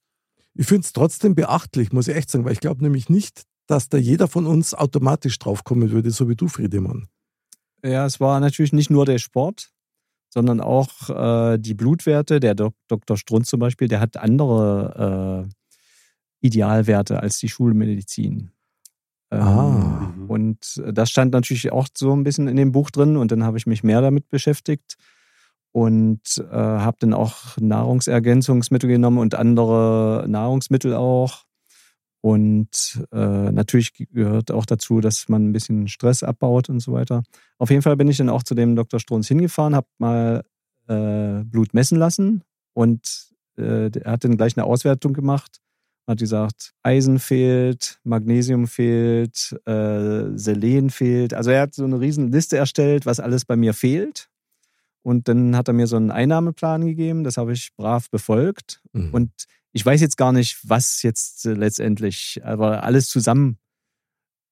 Ich finde es trotzdem beachtlich, muss ich echt sagen, weil ich glaube nämlich nicht, dass da jeder von uns automatisch draufkommen würde, so wie du, Friedemann. Ja, es war natürlich nicht nur der Sport, sondern auch äh, die Blutwerte. Der Dok Dr. Strunz zum Beispiel, der hat andere äh, Idealwerte als die Schulmedizin. Ähm, Ah. Und das stand natürlich auch so ein bisschen in dem Buch drin und dann habe ich mich mehr damit beschäftigt und äh, habe dann auch Nahrungsergänzungsmittel genommen und andere Nahrungsmittel auch. Und äh, natürlich gehört auch dazu, dass man ein bisschen Stress abbaut und so weiter. Auf jeden Fall bin ich dann auch zu dem Dr. Strunz hingefahren, habe mal äh, Blut messen lassen und äh, er hat dann gleich eine Auswertung gemacht. Hat gesagt, Eisen fehlt, Magnesium fehlt, äh, Selen fehlt. Also er hat so eine riesen Liste erstellt, was alles bei mir fehlt. Und dann hat er mir so einen Einnahmeplan gegeben, das habe ich brav befolgt. Mhm. Und ich weiß jetzt gar nicht, was jetzt äh, letztendlich, aber alles zusammen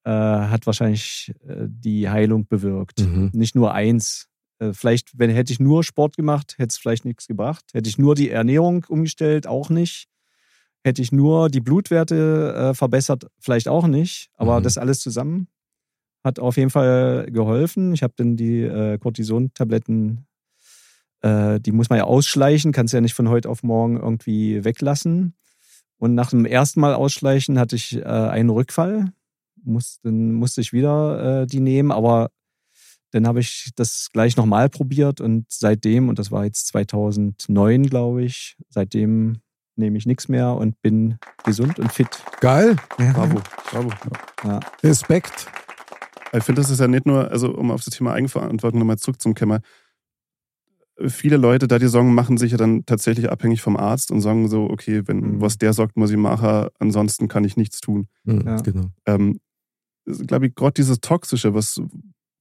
äh, hat wahrscheinlich äh, die Heilung bewirkt. Mhm. Nicht nur eins. Äh, vielleicht, wenn hätte ich nur Sport gemacht, hätte es vielleicht nichts gebracht. Hätte ich nur die Ernährung umgestellt, auch nicht. Hätte ich nur die Blutwerte äh, verbessert, vielleicht auch nicht. Aber Mhm. das alles zusammen hat auf jeden Fall geholfen. Ich habe dann die äh, Cortison-Tabletten, äh, die muss man ja ausschleichen, kannst ja nicht von heute auf morgen irgendwie weglassen. Und nach dem ersten Mal ausschleichen hatte ich äh, einen Rückfall. Muss, dann musste ich wieder äh, die nehmen, aber dann habe ich das gleich nochmal probiert und seitdem, und das war jetzt 2009, glaube ich, seitdem nehme ich nichts mehr und bin gesund und fit. Geil, Bravo, bravo. Ja. Respekt. Ich finde, das ist ja nicht nur, also um auf das Thema Eigenverantwortung nochmal zurückzukommen, viele Leute da die sagen, machen sich ja dann tatsächlich abhängig vom Arzt und sagen so, okay, wenn Mhm. was der sagt, muss ich machen, ansonsten kann ich nichts tun. Mhm, Ja. Genau. Ähm, glaube ich, gerade dieses Toxische, was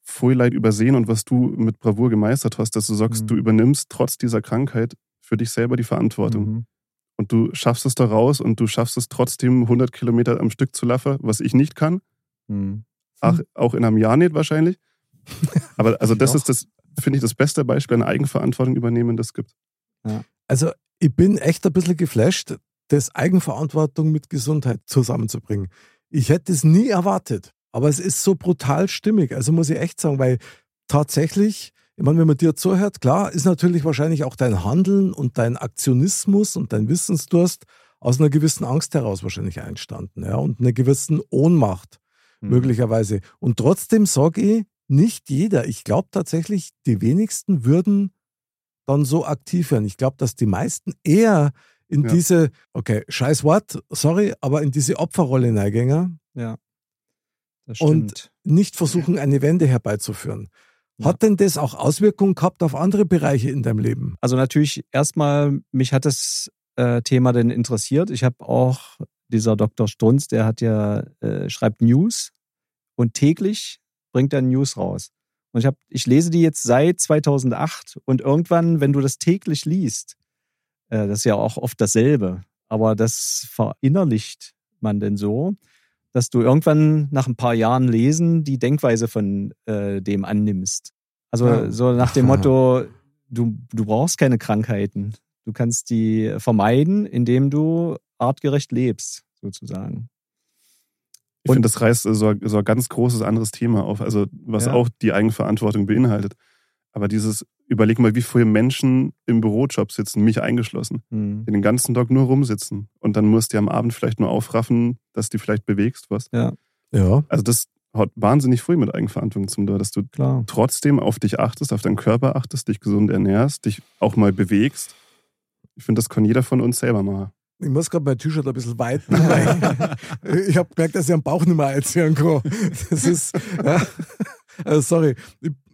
voll Leid übersehen und was du mit Bravour gemeistert hast, dass du sagst, Mhm. du übernimmst trotz dieser Krankheit für dich selber die Verantwortung. Mhm. Und du schaffst es da raus und du schaffst es trotzdem 100 Kilometer am Stück zu laufen, was ich nicht kann. Mhm. Ach, auch in einem Jahr nicht wahrscheinlich. Aber also das ist das, finde ich, das beste Beispiel an Eigenverantwortung übernehmen, das es gibt. Also ich bin echt ein bisschen geflasht, das Eigenverantwortung mit Gesundheit zusammenzubringen. Ich hätte es nie erwartet, aber es ist so brutal stimmig. Also muss ich echt sagen, weil tatsächlich, ich meine, wenn man dir zuhört, klar, ist natürlich wahrscheinlich auch dein Handeln und dein Aktionismus und dein Wissensdurst aus einer gewissen Angst heraus wahrscheinlich entstanden, ja, und einer gewissen Ohnmacht Hm. möglicherweise. Und trotzdem sage ich, nicht jeder. Ich glaube tatsächlich, die wenigsten würden dann so aktiv werden. Ich glaube, dass die meisten eher in Ja. diese, okay, scheiß Wort, sorry, aber in diese Opferrolle neigängen Ja. Das Und- stimmt. nicht versuchen, eine Wende herbeizuführen. Hat denn das auch Auswirkungen gehabt auf andere Bereiche in deinem Leben? Also natürlich erstmal, mich hat das äh, Thema denn interessiert. Ich habe auch, dieser Dr. Strunz, der hat ja, äh, schreibt News und täglich bringt er News raus. Und ich, hab, ich lese die jetzt seit 2008 und irgendwann, wenn du das täglich liest, äh, das ist ja auch oft dasselbe, aber das verinnerlicht man denn so, dass du irgendwann nach ein paar Jahren lesen die Denkweise von äh, dem annimmst. Also Ja. so nach dem Motto, du, du brauchst keine Krankheiten. Du kannst die vermeiden, indem du artgerecht lebst, sozusagen. Ich Und- finde, das reißt so, so ein ganz großes anderes Thema auf, also was Ja. auch die Eigenverantwortung beinhaltet. Aber dieses, überleg mal, wie viele Menschen im Bürojob sitzen, mich eingeschlossen, Hm. die den ganzen Tag nur rumsitzen. Und dann musst du am Abend vielleicht nur aufraffen, dass du vielleicht bewegst, was. Ja. Also das hat wahnsinnig früh mit Eigenverantwortung zum tun, dass du Klar. trotzdem auf dich achtest, auf deinen Körper achtest, dich gesund ernährst, dich auch mal bewegst. Ich finde, das kann jeder von uns selber machen. Ich muss gerade mein T-Shirt ein bisschen weiten. weil ich habe gemerkt, dass ich am Bauch nicht mehr einziehen kann. Das ist, ja, also sorry.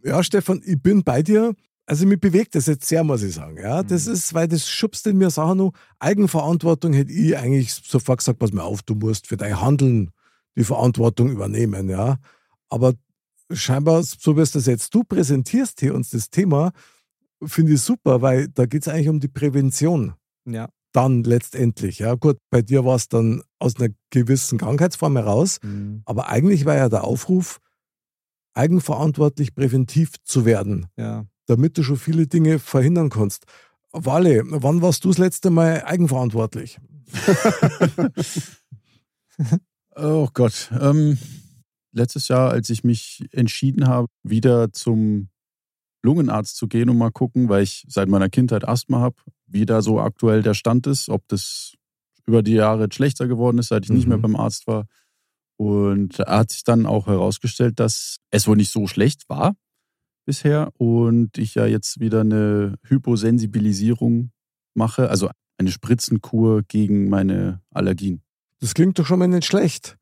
Ja, Stefan, ich bin bei dir. Also mich bewegt das jetzt sehr, muss ich sagen. Ja, das Mhm. ist, weil das schubst in mir Sachen noch. Eigenverantwortung hätte ich eigentlich sofort gesagt, pass mir auf, du musst für dein Handeln die Verantwortung übernehmen. Ja, aber scheinbar, so wie es das jetzt du präsentierst hier uns das Thema, finde ich super, weil da geht es eigentlich um die Prävention Ja. Dann letztendlich. Ja, gut, bei dir war es dann aus einer gewissen Krankheitsform heraus, Hm. aber eigentlich war ja der Aufruf, eigenverantwortlich präventiv zu werden, Ja. damit du schon viele Dinge verhindern kannst. Wale, wann warst du das letzte Mal eigenverantwortlich? Oh Gott. Ähm, letztes Jahr, als ich mich entschieden habe, wieder zum Lungenarzt zu gehen und mal gucken, weil ich seit meiner Kindheit Asthma habe, wie da so aktuell der Stand ist, ob das über die Jahre schlechter geworden ist, seit ich nicht Mhm. mehr beim Arzt war. Und da hat sich dann auch herausgestellt, dass es wohl nicht so schlecht war bisher und ich ja jetzt wieder eine Hyposensibilisierung mache, also eine Spritzenkur gegen meine Allergien. Das klingt doch schon mal nicht schlecht.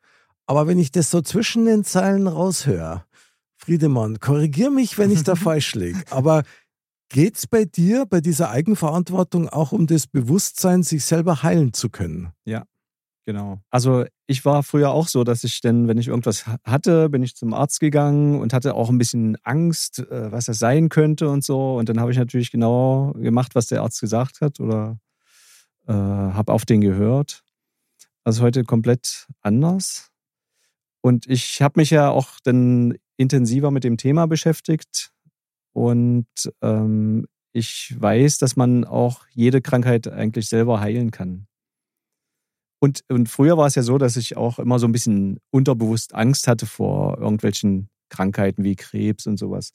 Aber wenn ich das so zwischen den Zeilen raushöre, Friedemann, korrigier mich, wenn ich da falsch liege. Aber geht's bei dir, bei dieser Eigenverantwortung auch um das Bewusstsein, sich selber heilen zu können? Genau. Also ich war früher auch so, dass ich dann, wenn ich irgendwas ha- hatte, bin ich zum Arzt gegangen und hatte auch ein bisschen Angst, äh, was das sein könnte und so. Und dann habe ich natürlich genau gemacht, was der Arzt gesagt hat oder äh, habe auf den gehört. Also heute komplett anders. Und ich habe mich ja auch dann intensiver mit dem Thema beschäftigt. Und ähm, ich weiß, dass man auch jede Krankheit eigentlich selber heilen kann. Und, und früher war es ja so, dass ich auch immer so ein bisschen unterbewusst Angst hatte vor irgendwelchen Krankheiten wie Krebs und sowas.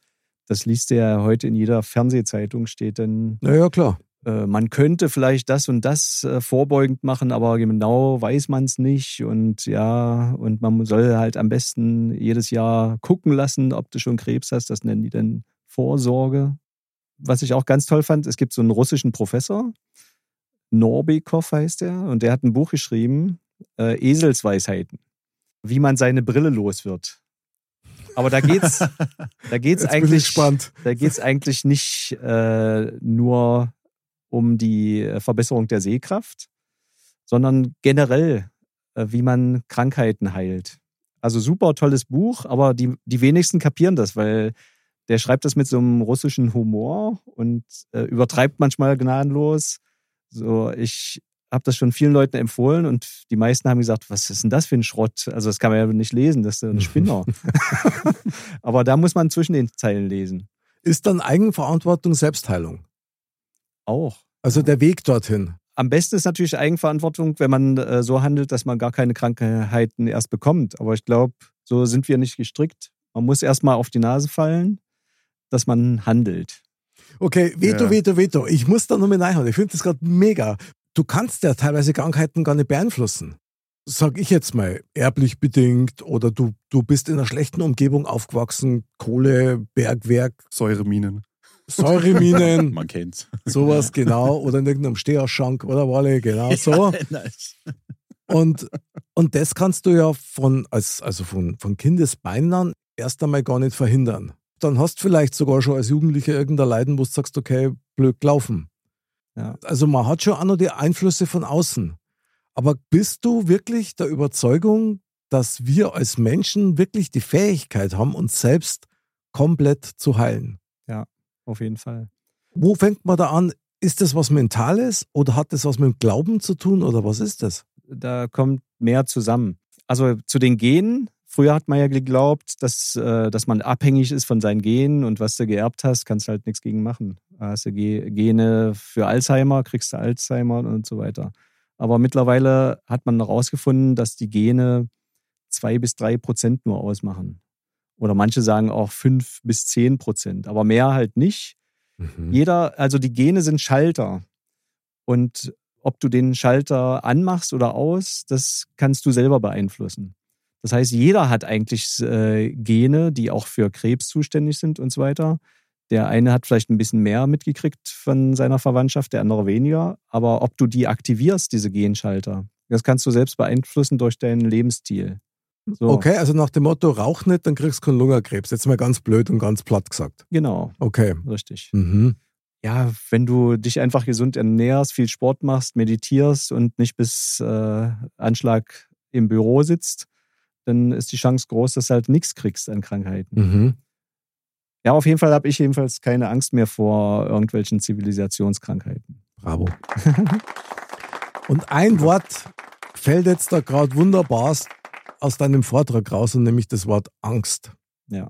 Das liest du ja heute in jeder Fernsehzeitung, steht dann, Naja, klar. äh, man könnte vielleicht das und das äh, vorbeugend machen, aber genau weiß man es nicht. Und ja, und man soll halt am besten jedes Jahr gucken lassen, ob du schon Krebs hast. Das nennen die dann Vorsorge. Was ich auch ganz toll fand, es gibt so einen russischen Professor, Norbekov heißt er, und der hat ein Buch geschrieben, äh, Eselsweisheiten, wie man seine Brille los wird. Aber da geht's, da geht's eigentlich, da geht's eigentlich nicht äh, nur um die Verbesserung der Sehkraft, sondern generell, äh, wie man Krankheiten heilt. Also super tolles Buch, aber die, die wenigsten kapieren das, weil der schreibt das mit so einem russischen Humor und äh, übertreibt manchmal gnadenlos. So, ich habe das schon vielen Leuten empfohlen und die meisten haben gesagt, was ist denn das für ein Schrott? Also das kann man ja nicht lesen, das ist ein Spinner. Aber da muss man zwischen den Zeilen lesen. Ist dann Eigenverantwortung Selbstheilung? Auch. Also der Weg dorthin. Am besten ist natürlich Eigenverantwortung, wenn man äh, so handelt, dass man gar keine Krankheiten erst bekommt. Aber ich glaube, so sind wir nicht gestrickt. Man muss erstmal auf die Nase fallen, dass man handelt. Okay, Veto, Ja. Veto, Veto. Ich muss da nochmal reinhauen. Ich finde das gerade mega. Du kannst ja teilweise Krankheiten gar nicht beeinflussen. Sag ich jetzt mal, erblich bedingt oder du, du bist in einer schlechten Umgebung aufgewachsen, Kohle, Bergwerk, Säureminen. Säureminen, Man kennt's. sowas genau, oder in irgendeinem Steherschank oder Walle, genau so. nice. Und, und das kannst du ja von, als, also von, von Kindesbeinen an erst einmal gar nicht verhindern. Dann hast du vielleicht sogar schon als Jugendlicher irgendein Leiden, wo du sagst, okay, blöd gelaufen. Ja. Also man hat schon auch noch die Einflüsse von außen. Aber bist du wirklich der Überzeugung, dass wir als Menschen wirklich die Fähigkeit haben, uns selbst komplett zu heilen? Auf jeden Fall. Wo fängt man da an? Ist das was Mentales oder hat das was mit dem Glauben zu tun oder was ist das? Da kommt mehr zusammen. Also zu den Genen. Früher hat man ja geglaubt, dass, äh, dass man abhängig ist von seinen Genen und was du geerbt hast, kannst du halt nichts gegen machen. Hast du Ge- Gene für Alzheimer, kriegst du Alzheimer und so weiter. Aber mittlerweile hat man herausgefunden, dass die Gene zwei bis drei Prozent nur ausmachen. Oder manche sagen auch fünf bis zehn Prozent, aber mehr halt nicht. Jeder, also die Gene sind Schalter. Und ob du den Schalter anmachst oder aus, das kannst du selber beeinflussen. Das heißt, jeder hat eigentlich äh, Gene, die auch für Krebs zuständig sind und so weiter. Der eine hat vielleicht ein bisschen mehr mitgekriegt von seiner Verwandtschaft, der andere weniger. Aber ob du die aktivierst, diese Genschalter, das kannst du selbst beeinflussen durch deinen Lebensstil. So, Okay, also nach dem Motto, rauch nicht, dann kriegst du keinen Lungenkrebs. Jetzt mal ganz blöd und ganz platt gesagt. Genau, Okay. richtig. Mhm. ja, wenn du dich einfach gesund ernährst, viel Sport machst, meditierst und nicht bis äh, Anschlag im Büro sitzt, dann ist die Chance groß, dass du halt nichts kriegst an Krankheiten. Mhm. Ja, auf jeden Fall habe ich jedenfalls keine Angst mehr vor irgendwelchen Zivilisationskrankheiten. Bravo. und ein Wort fällt jetzt da gerade wunderbar aus deinem Vortrag raus, und nämlich das Wort Angst. Ja.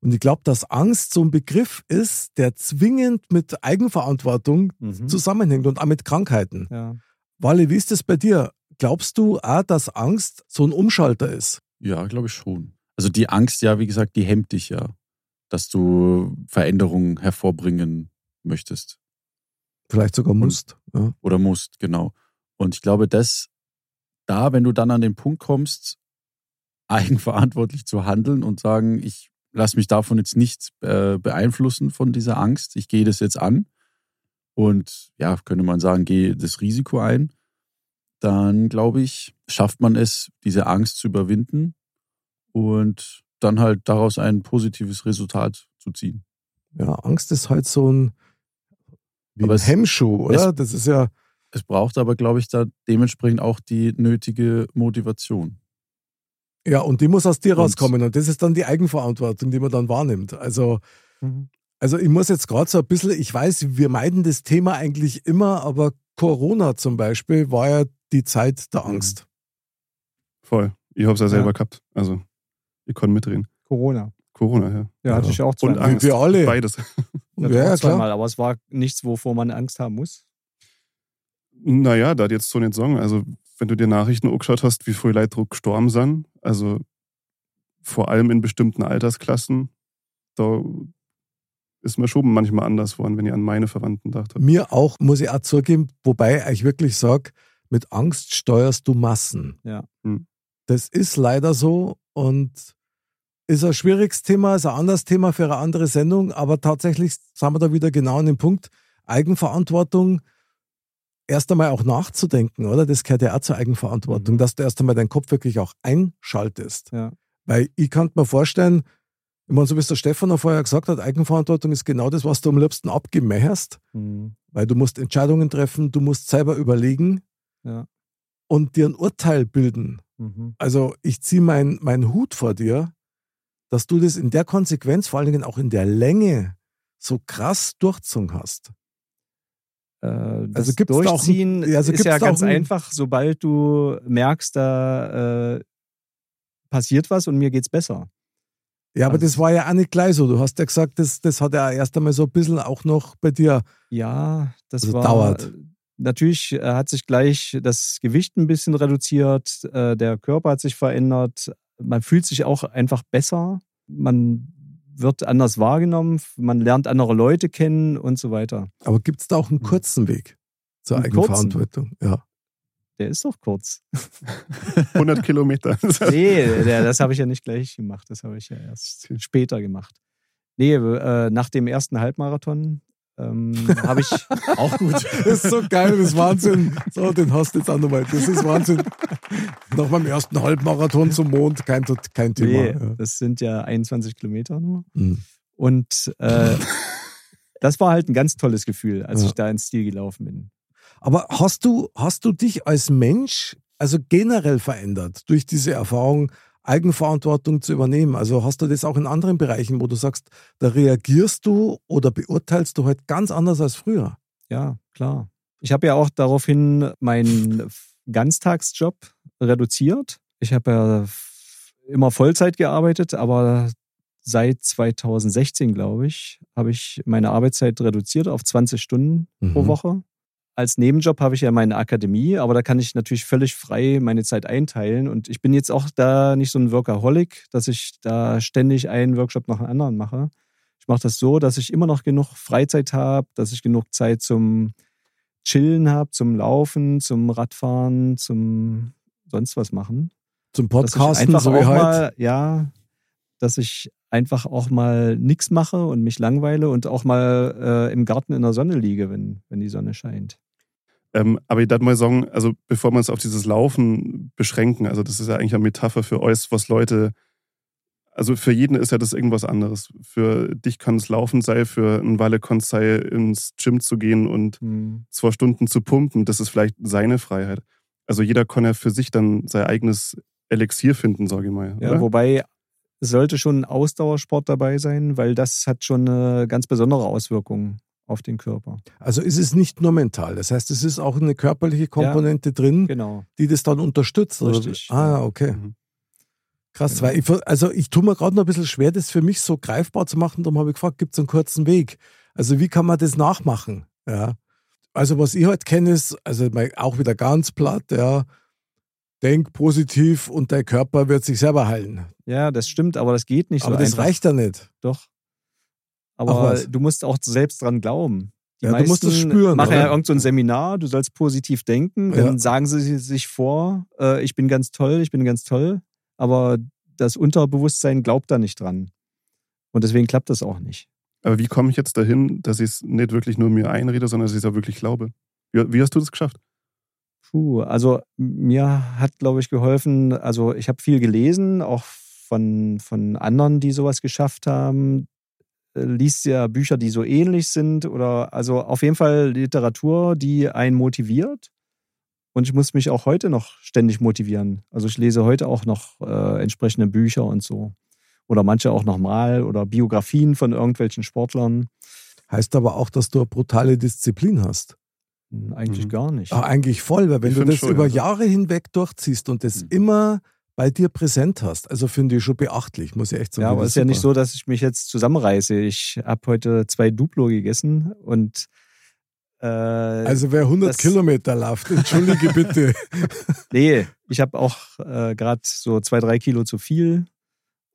Und ich glaube, dass Angst so ein Begriff ist, der zwingend mit Eigenverantwortung Mhm. zusammenhängt und auch mit Krankheiten. Ja. Wally, wie ist das bei dir? Glaubst du auch, dass Angst so ein Umschalter ist? Ja, glaube ich schon. Also die Angst, ja, wie gesagt, die hemmt dich ja, dass du Veränderungen hervorbringen möchtest Vielleicht sogar musst. Ja. oder musst, genau. Und ich glaube, dass da, wenn du dann an den Punkt kommst, eigenverantwortlich zu handeln und sagen, ich lasse mich davon jetzt nicht äh, beeinflussen von dieser Angst, ich gehe das jetzt an und ja, könnte man sagen, gehe das Risiko ein, dann glaube ich, schafft man es, diese Angst zu überwinden und dann halt daraus ein positives Resultat zu ziehen. ja, Angst ist halt so ein, wie Aber ein es- Hemmschuh, oder? Das ist ja, Es braucht aber, glaube ich, da dementsprechend auch die nötige Motivation. ja, und die muss aus dir Und- rauskommen. Und das ist dann die Eigenverantwortung, die man dann wahrnimmt. Also, Mhm. Also ich muss jetzt gerade so ein bisschen, ich weiß, wir meiden das Thema eigentlich immer, aber Corona zum Beispiel war ja die Zeit der Angst. Voll. Ich hab's ja selber Ja. gehabt. Also, ich konnte mitreden. Corona. Corona, ja. Ja, hatte ich auch Und zweimal. Angst. Wir alle. Beides. Ja, Ja, zweimal, klar. aber es war nichts, wovor man Angst haben muss. Naja, da jetzt so nicht sagen. Also, wenn du dir Nachrichten angeschaut hast, wie viele Leute gestorben sind, also vor allem in bestimmten Altersklassen, da ist mir schon manchmal anders worden, wenn ich an meine Verwandten dachte. Mir auch, muss ich auch zugeben, wobei ich wirklich sage, mit Angst steuerst du Massen. Ja. Hm. Das ist leider so und ist ein schwieriges Thema, ist ein anderes Thema für eine andere Sendung, aber tatsächlich sind wir da wieder genau an dem Punkt, Eigenverantwortung, erst einmal auch nachzudenken, oder? Das gehört ja auch zur Eigenverantwortung, Mhm. dass du erst einmal deinen Kopf wirklich auch einschaltest. Ja. Weil ich kann mir vorstellen, ich meine, so wie es der Stefan noch vorher gesagt hat, Eigenverantwortung ist genau das, was du am liebsten abgeben möchtest, Mhm. weil du musst Entscheidungen treffen, du musst selber überlegen Ja. und dir ein Urteil bilden. Mhm. Also ich ziehe meinen mein Hut vor dir, dass du das in der Konsequenz, vor allen Dingen auch in der Länge, so krass durchzogen hast. Äh, das Also gibt's da auch Durchziehen also ist ja ganz ein- einfach, sobald du merkst, da äh, passiert was und mir geht's besser. Ja, aber Also- das war ja auch nicht gleich so. Du hast ja gesagt, das, das hat ja erst einmal so ein bisschen auch noch bei dir. Ja, das Also war. dauert. Natürlich äh, hat sich gleich das Gewicht ein bisschen reduziert, äh, der Körper hat sich verändert, man fühlt sich auch einfach besser, man wird anders wahrgenommen, man lernt andere Leute kennen und so weiter. Aber gibt es da auch einen kurzen Weg zur Einen kurzen? Eigenverantwortung? Ja. Der ist doch kurz. 100 Kilometer. Nee, das habe ich ja nicht gleich gemacht, das habe ich ja erst später gemacht. Nee, äh, nach dem ersten Halbmarathon ähm, habe ich Auch gut. Das ist so geil, das ist Wahnsinn. So, den hast du jetzt auch nochmal. Das ist Wahnsinn. Nach meinem ersten Halbmarathon zum Mond, kein, kein Thema. Nee, Ja. das sind ja 21 Kilometer nur. Mhm. Und äh, das war halt ein ganz tolles Gefühl, als Ja. ich da ins Stil gelaufen bin. Aber hast du, hast du dich als Mensch, also generell verändert durch diese Erfahrung, Eigenverantwortung zu übernehmen? Also hast du das auch in anderen Bereichen, wo du sagst, da reagierst du oder beurteilst du halt ganz anders als früher? Ja, klar. Ich habe ja auch daraufhin meinen Ganztagsjob reduziert. Ich habe ja immer Vollzeit gearbeitet, aber seit 2016, glaube ich, habe ich meine Arbeitszeit reduziert auf 20 Stunden pro Mhm. Woche. Als Nebenjob habe ich ja meine Akademie, aber da kann ich natürlich völlig frei meine Zeit einteilen. Und ich bin jetzt auch da nicht so ein Workaholic, dass ich da ständig einen Workshop nach dem anderen mache. Ich mache das so, dass ich immer noch genug Freizeit habe, dass ich genug Zeit zum Chillen habe, zum Laufen, zum Radfahren, zum sonst was machen. Zum Podcasten, einfach so wie heute. mal, ja, dass ich einfach auch mal nichts mache und mich langweile und auch mal äh, im Garten in der Sonne liege, wenn, wenn die Sonne scheint. Ähm, aber ich darf mal sagen, also bevor wir uns auf dieses Laufen beschränken, also das ist ja eigentlich eine Metapher für euch, was Leute, also für jeden ist ja das irgendwas anderes. Für dich kann es Laufen sein, für einen Walle kann es sein, ins Gym zu gehen und Hm. zwei Stunden zu pumpen. Das ist vielleicht seine Freiheit. Also jeder kann ja für sich dann sein eigenes Elixier finden, sage ich mal. Ja, oder? wobei es sollte schon ein Ausdauersport dabei sein, weil das hat schon eine ganz besondere Auswirkung auf den Körper. Also ist es nicht nur mental. Das heißt, es ist auch eine körperliche Komponente drin, Genau. die das dann unterstützt. oder? Richtig, Ah, ja. okay. Mhm. Krass, Genau. weil ich, also ich tue mir gerade noch ein bisschen schwer, das für mich so greifbar zu machen. Darum habe ich gefragt, gibt es einen kurzen Weg? Also wie kann man das nachmachen? Ja. Also was ich halt kenne ist, also auch wieder ganz platt, ja, denk positiv und dein Körper wird sich selber heilen. Ja, das stimmt, aber das geht nicht Aber so das einfach. reicht ja nicht. Doch. Aber du musst auch selbst dran glauben. Die Ja, du musst es spüren, machen ja oder? irgend so ein Seminar, du sollst positiv denken, dann Ja. sagen sie sich vor, äh, ich bin ganz toll, ich bin ganz toll, aber das Unterbewusstsein glaubt da nicht dran. Und deswegen klappt das auch nicht. Aber wie komme ich jetzt dahin, dass ich es nicht wirklich nur mir einrede, sondern dass ich es auch wirklich glaube? Wie, wie hast du das geschafft? Puh, also mir hat, glaube ich, geholfen, also ich habe viel gelesen, auch von, von anderen, die sowas geschafft haben. Liest ja Bücher, die so ähnlich sind oder also auf jeden Fall Literatur, die einen motiviert. Und ich muss mich auch heute noch ständig motivieren. Also ich lese heute auch noch äh, entsprechende Bücher und so. Oder manche auch nochmal oder Biografien von irgendwelchen Sportlern. Heißt aber auch, dass du eine brutale Disziplin hast. Hm, Eigentlich Mhm. gar nicht. Ah, eigentlich voll, weil wenn Ich du das schon, über also- Jahre hinweg durchziehst und das Mhm. immer bei dir präsent hast, also finde ich schon beachtlich, muss ich echt sagen. Ja, aber es ist ja nicht so, dass ich mich jetzt zusammenreiße. Ich habe heute zwei Duplo gegessen und äh, Also wer 100 das- Kilometer läuft, entschuldige bitte. nee, ich habe auch äh, gerade so zwei, drei Kilo zu viel.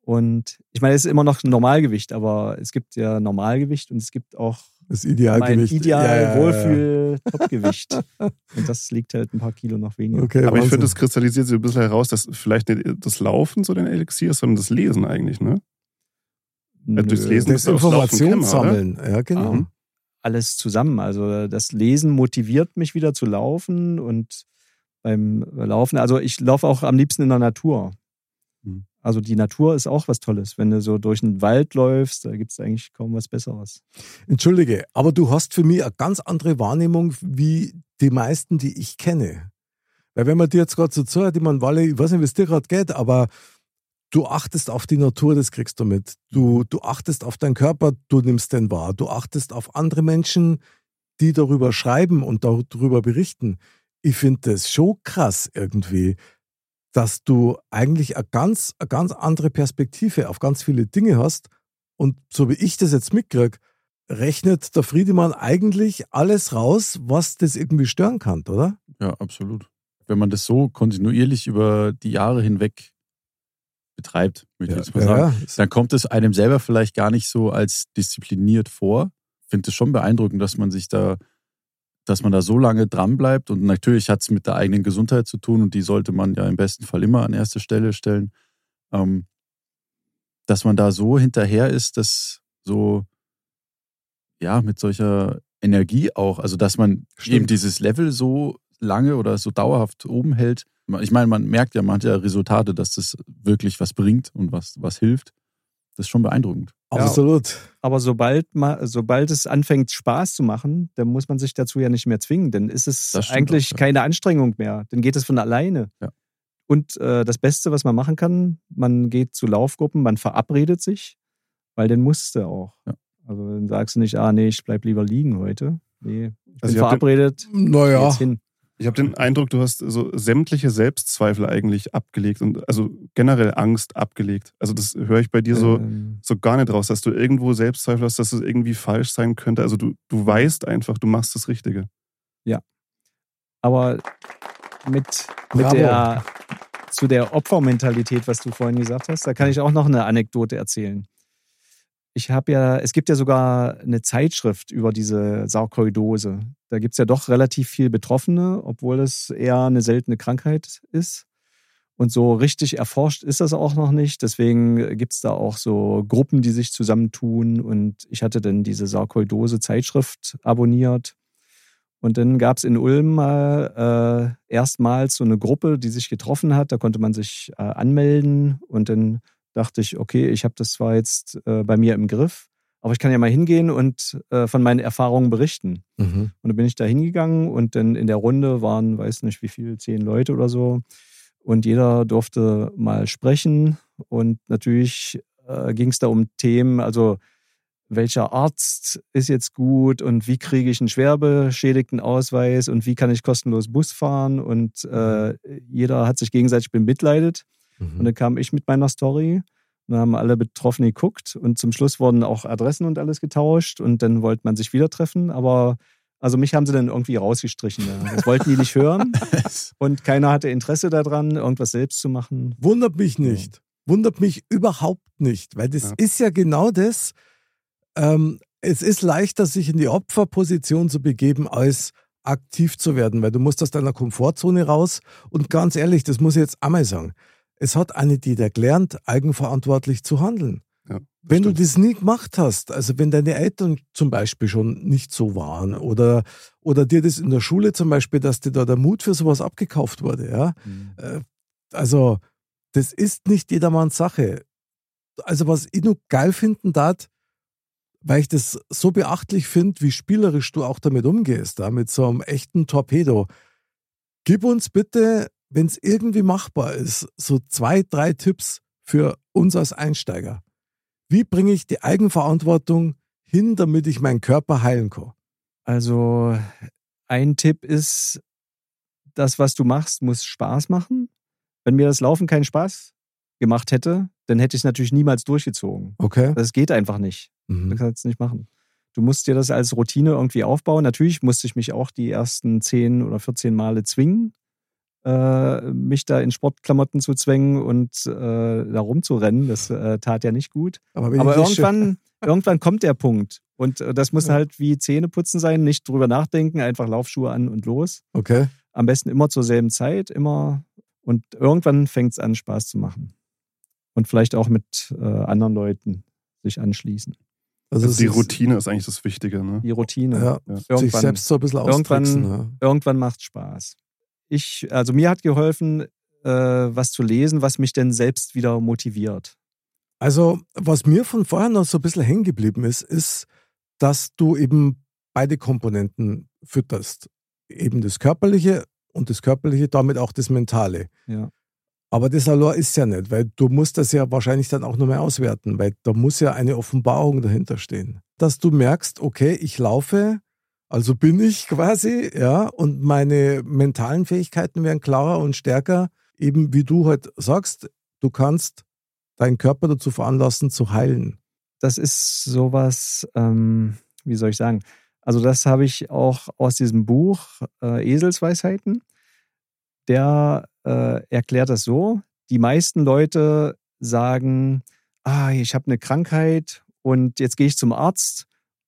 Und ich meine, es ist immer noch ein Normalgewicht, aber es gibt ja Normalgewicht und es gibt auch Das mein Idealgewicht. Ideal Ja, ja, ja, ja. Wohlfühl Topgewicht. und das liegt halt ein paar Kilo noch weniger. Okay, Aber ich Wahnsinn. finde, das kristallisiert sich ein bisschen heraus, dass vielleicht nicht das Laufen so dein Elixier ist, sondern das Lesen eigentlich, ne? Nö, durchs Lesen- das musst du aufs Laufen Information kommen, oder? sammeln. Ja, genau. Mhm. alles zusammen. Also das Lesen motiviert mich wieder zu laufen und beim Laufen, also ich laufe auch am liebsten in der Natur. Also die Natur ist auch was Tolles. Wenn du so durch den Wald läufst, da gibt es eigentlich kaum was Besseres. Entschuldige, aber du hast für mich eine ganz andere Wahrnehmung wie die meisten, die ich kenne. Weil wenn man dir jetzt gerade so zuhört, ich meine, Walle, ich weiß nicht, wie es dir gerade geht, aber du achtest auf die Natur, das kriegst du mit. Du, du achtest auf deinen Körper, du nimmst den wahr. Du achtest auf andere Menschen, die darüber schreiben und darüber berichten, ich finde das schon krass irgendwie, dass du eigentlich eine ganz, eine ganz andere Perspektive auf ganz viele Dinge hast. Und so wie ich das jetzt mitkriege, rechnet der Friedemann eigentlich alles raus, was das irgendwie stören kann, oder? Ja, absolut. Wenn man das so kontinuierlich über die Jahre hinweg betreibt, würde ich Ja, jetzt mal sagen, ja. dann kommt es einem selber vielleicht gar nicht so als diszipliniert vor. Ich finde es schon beeindruckend, dass man sich da, dass man da so lange dran bleibt. Und natürlich hat es mit der eigenen Gesundheit zu tun und die sollte man ja im besten Fall immer an erste Stelle stellen. Ähm, dass man da so hinterher ist, dass so, ja, mit solcher Energie auch, also dass man Stimmt. eben dieses Level so lange oder so dauerhaft oben hält. Ich meine, man merkt ja manche Resultate, dass das wirklich was bringt und was, was hilft. Das ist schon beeindruckend. Ja. Absolut. Aber sobald, ma, sobald es anfängt, Spaß zu machen, dann muss man sich dazu ja nicht mehr zwingen. Dann ist es eigentlich auch, ja. keine Anstrengung mehr. Dann geht es von alleine. Ja. Und äh, das Beste, was man machen kann, man geht zu Laufgruppen, man verabredet sich, weil dann musst du auch. Ja. Also dann sagst du nicht, ah nee, ich bleib lieber liegen heute. Nee, ich Also bin verabredet, Naja. Ich habe den Eindruck, du hast so sämtliche Selbstzweifel eigentlich abgelegt und also generell Angst abgelegt. Also das höre ich bei dir so, Ähm, so gar nicht raus, dass du irgendwo Selbstzweifel hast, dass es irgendwie falsch sein könnte. Also du, du weißt einfach, du machst das Richtige. aber mit, mit der zu der Opfermentalität, was du vorhin gesagt hast, da kann ich auch noch eine Anekdote erzählen. Ich habe ja, es gibt ja sogar eine Zeitschrift über diese Sarkoidose. Da gibt es ja doch relativ viel Betroffene, obwohl es eher eine seltene Krankheit ist. Und so richtig erforscht ist das auch noch nicht. Deswegen gibt es da auch so Gruppen, die sich zusammentun. Und ich hatte dann diese Sarkoidose-Zeitschrift abonniert. Und dann gab es in Ulm mal äh, erstmals so eine Gruppe, die sich getroffen hat. Da konnte man sich äh, anmelden. Und dann dachte ich, okay, ich habe das zwar jetzt äh, bei mir im Griff, aber ich kann ja mal hingehen und äh, von meinen Erfahrungen berichten. Mhm. Und dann bin ich da hingegangen und dann in der Runde waren, weiß nicht wie viel, zehn Leute oder so. Und jeder durfte mal sprechen. Und natürlich äh, ging es da um Themen, also welcher Arzt ist jetzt gut und wie kriege ich einen schwerbeschädigten Ausweis und wie kann ich kostenlos Bus fahren. Und äh, jeder hat sich gegenseitig bemitleidet. Und Mhm. dann kam ich mit meiner Story. Dann haben alle Betroffene geguckt und zum Schluss wurden auch Adressen und alles getauscht und dann wollte man sich wieder treffen. Aber also mich haben sie dann irgendwie rausgestrichen. Ja. Das wollten die nicht hören und keiner hatte Interesse daran, irgendwas selbst zu machen. Wundert mich nicht. Wundert mich überhaupt nicht, weil das Ja. ist ja genau das. Ähm, es ist leichter, sich in die Opferposition zu begeben, als aktiv zu werden, weil du musst aus deiner Komfortzone raus. Und ganz ehrlich, das muss ich jetzt einmal sagen. Es hat eine die da gelernt, eigenverantwortlich zu handeln. Ja, Wenn du stimmt. das nie gemacht hast, also wenn deine Eltern zum Beispiel schon nicht so waren oder, oder dir das in der Schule zum Beispiel, dass dir da der Mut für sowas abgekauft wurde, ja, äh, also das ist nicht jedermanns Sache. Also was ich nur geil finden darf, weil ich das so beachtlich finde, wie spielerisch du auch damit umgehst, da, mit so einem echten Torpedo. Gib uns bitte, wenn es irgendwie machbar ist, so zwei, drei Tipps für uns als Einsteiger. Wie bringe ich die Eigenverantwortung hin, damit ich meinen Körper heilen kann? Also ein Tipp ist, das, was du machst, muss Spaß machen. Wenn mir das Laufen keinen Spaß gemacht hätte, dann hätte ich es natürlich niemals durchgezogen. Okay. Das geht einfach nicht. Du Mhm. kannst es nicht machen. Du musst dir das als Routine irgendwie aufbauen. Natürlich musste ich mich auch die ersten 10 oder 14 Male zwingen, mich da in Sportklamotten zu zwängen und äh, da rumzurennen. Das äh, tat ja nicht gut. Aber, Aber irgendwann, irgendwann kommt der Punkt. Und äh, das muss Ja. halt wie Zähneputzen sein, nicht drüber nachdenken, einfach Laufschuhe an und los. Okay. Am besten immer zur selben Zeit, immer. Und irgendwann fängt es an, Spaß zu machen. Und vielleicht auch mit äh, anderen Leuten sich anschließen. Also, Also es die ist- Routine ist eigentlich das Wichtige. Ne? Die Routine. Ja, Ja. sich Irgendwann, selbst so ein bisschen irgendwann-. Ja. irgendwann macht Spaß. Ich, also mir hat geholfen, äh, was zu lesen, was mich denn selbst wieder motiviert. Also, was mir von vorher noch so ein bisschen hängen geblieben ist, ist, dass du eben beide Komponenten fütterst. Eben das Körperliche und das Körperliche, damit auch das Mentale. Ja. Aber das allein ist ja nicht, weil du musst das ja wahrscheinlich dann auch nochmal auswerten, weil da muss ja eine Offenbarung dahinter stehen. Dass du merkst, okay, ich laufe Also bin ich quasi, ja, und meine mentalen Fähigkeiten werden klarer und stärker, eben wie du heute sagst, du kannst deinen Körper dazu veranlassen zu heilen. Das ist sowas, ähm, wie soll ich sagen? Also, das habe ich auch aus diesem Buch äh, Eselsweisheiten. Der äh, erklärt das so: Die meisten Leute sagen, ah, ich habe eine Krankheit und jetzt gehe ich zum Arzt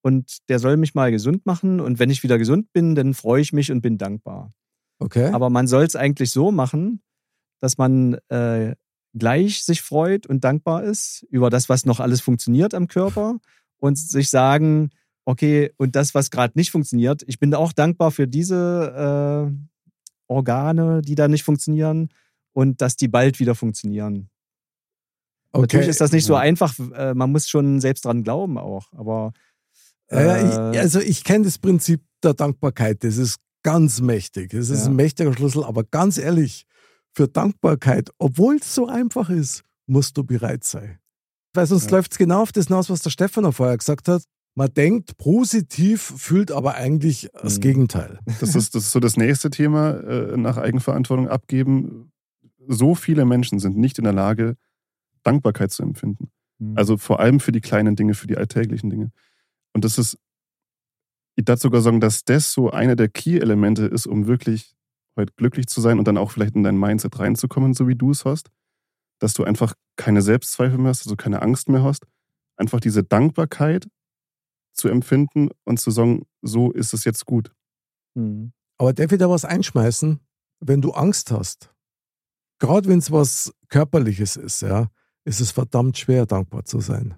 und der soll mich mal gesund machen und wenn ich wieder gesund bin, dann freue ich mich und bin dankbar. Okay. Aber man soll es eigentlich so machen, dass man äh, gleich sich freut und dankbar ist über das, was noch alles funktioniert am Körper und sich sagen, okay, und das, was gerade nicht funktioniert, ich bin auch dankbar für diese äh, Organe, die da nicht funktionieren und dass die bald wieder funktionieren. okay. Natürlich ist das nicht so einfach, äh, man muss schon selbst dran glauben auch, aber Ja, ja, äh, ich, also ich kenne das Prinzip der Dankbarkeit. Das ist ganz mächtig. Das ist Ja. ein mächtiger Schlüssel. Aber ganz ehrlich, für Dankbarkeit, obwohl es so einfach ist, musst du bereit sein. Weil sonst Ja. läuft es genau auf das hinaus, was der Stefan vorher gesagt hat. Man denkt positiv, fühlt aber eigentlich das Mhm. Gegenteil. Das ist, das ist so das nächste Thema, äh, nach Eigenverantwortung abgeben. So viele Menschen sind nicht in der Lage, Dankbarkeit zu empfinden. hm. Also vor allem für die kleinen Dinge, für die alltäglichen Dinge. Und das ist, ich darf sogar sagen, dass das so einer der Key-Elemente ist, um wirklich heute glücklich zu sein und dann auch vielleicht in dein Mindset reinzukommen, so wie du es hast. Dass du einfach keine Selbstzweifel mehr hast, also keine Angst mehr hast. Einfach diese Dankbarkeit zu empfinden und zu sagen, so ist es jetzt gut. Hm. Aber darf ich da was einschmeißen? Wenn du Angst hast, gerade wenn es was Körperliches ist, ja, ist es verdammt schwer, dankbar zu sein.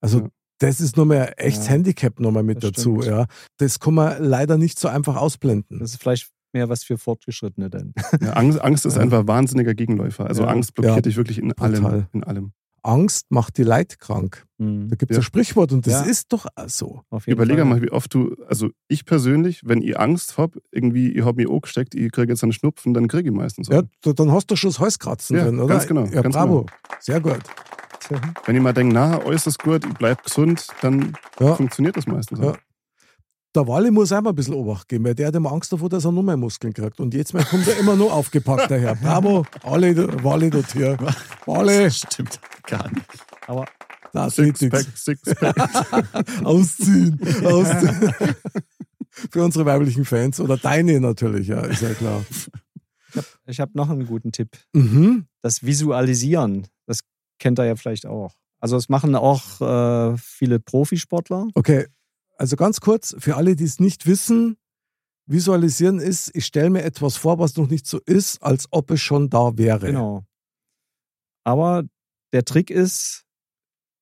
Also Ja. Das ist nochmal ein echtes Ja, Handicap nochmal mit dazu, stimmt. ja. Das kann man leider nicht so einfach ausblenden. Das ist vielleicht mehr was für Fortgeschrittene denn. Ja, Angst, Angst ist Ja. einfach wahnsinniger Gegenläufer. Also Ja. Angst blockiert Ja. dich wirklich in Total. allem. In allem. Angst macht die Leid krank. Hm. Da gibt es Ja. ein Sprichwort und das Ja. ist doch so. Überlege Fall. mal, wie oft du, also ich persönlich, wenn ich Angst habe, irgendwie, ich habe mich angesteckt, ich kriege jetzt einen Schnupfen, dann kriege ich meistens. Ja, auch. da- dann hast du schon das Halskratzen Ja, drin, oder? ganz genau, Ja, ganz bravo. Sehr gut. Wenn ich mal denke, na, äußerst gut, ich bleib gesund, dann Ja. funktioniert das meistens. Ja. auch. Der Wally muss auch mal ein bisschen Obacht geben, weil der hat immer Angst davor, dass er nur mehr Muskeln kriegt. Und jetzt kommt er immer nur aufgepackt daher. Bravo, alle, Wally dort hier. Wally, Das stimmt gar nicht. Aber das Sixpack, nichts. Sixpack. Ausziehen, ausziehen. Für unsere weiblichen Fans oder deine natürlich, ja, ist ja klar. ich habe noch einen guten Tipp. Mhm. Das Visualisieren, kennt ihr ja vielleicht auch. Also das machen auch äh, viele Profisportler. Okay, also ganz kurz, für alle, die es nicht wissen, visualisieren ist, ich stelle mir etwas vor, was noch nicht so ist, als ob es schon da wäre. Genau. Aber der Trick ist,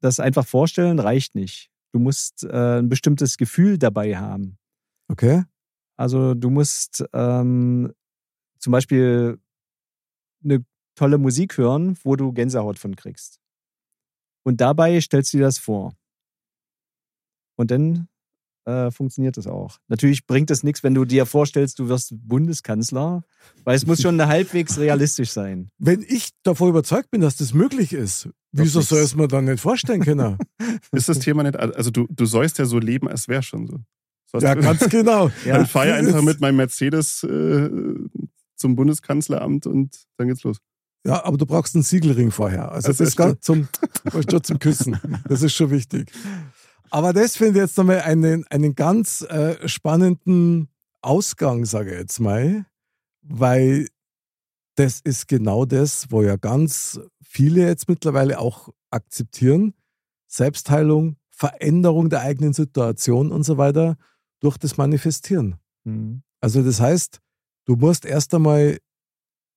das einfach vorstellen reicht nicht. Du musst äh, ein bestimmtes Gefühl dabei haben. Okay? Also du musst ähm, zum Beispiel eine tolle Musik hören, wo du Gänsehaut von kriegst. Und dabei stellst du dir das vor. Und dann äh, funktioniert das auch. Natürlich bringt es nichts, wenn du dir vorstellst, du wirst Bundeskanzler, weil es muss schon halbwegs realistisch sein. Wenn ich davor überzeugt bin, dass das möglich ist, wieso soll es mir dann nicht vorstellen können? Ist das Thema nicht, also du, du sollst ja so leben, als wäre schon so. so ja, ganz genau. Ja. Dann fahre Das einfach mit meinem Mercedes äh, zum Bundeskanzleramt und dann geht's los. Ja, aber du brauchst einen Siegelring vorher. Also Also das ist ganz zum, zum Küssen. Das ist schon wichtig. Aber das finde ich jetzt nochmal einen, einen ganz äh, spannenden Ausgang, sage ich jetzt mal, weil das ist genau das, wo ja ganz viele jetzt mittlerweile auch akzeptieren. Selbstheilung, Veränderung der eigenen Situation und so weiter durch das Manifestieren. Mhm. Also das heißt, du musst erst einmal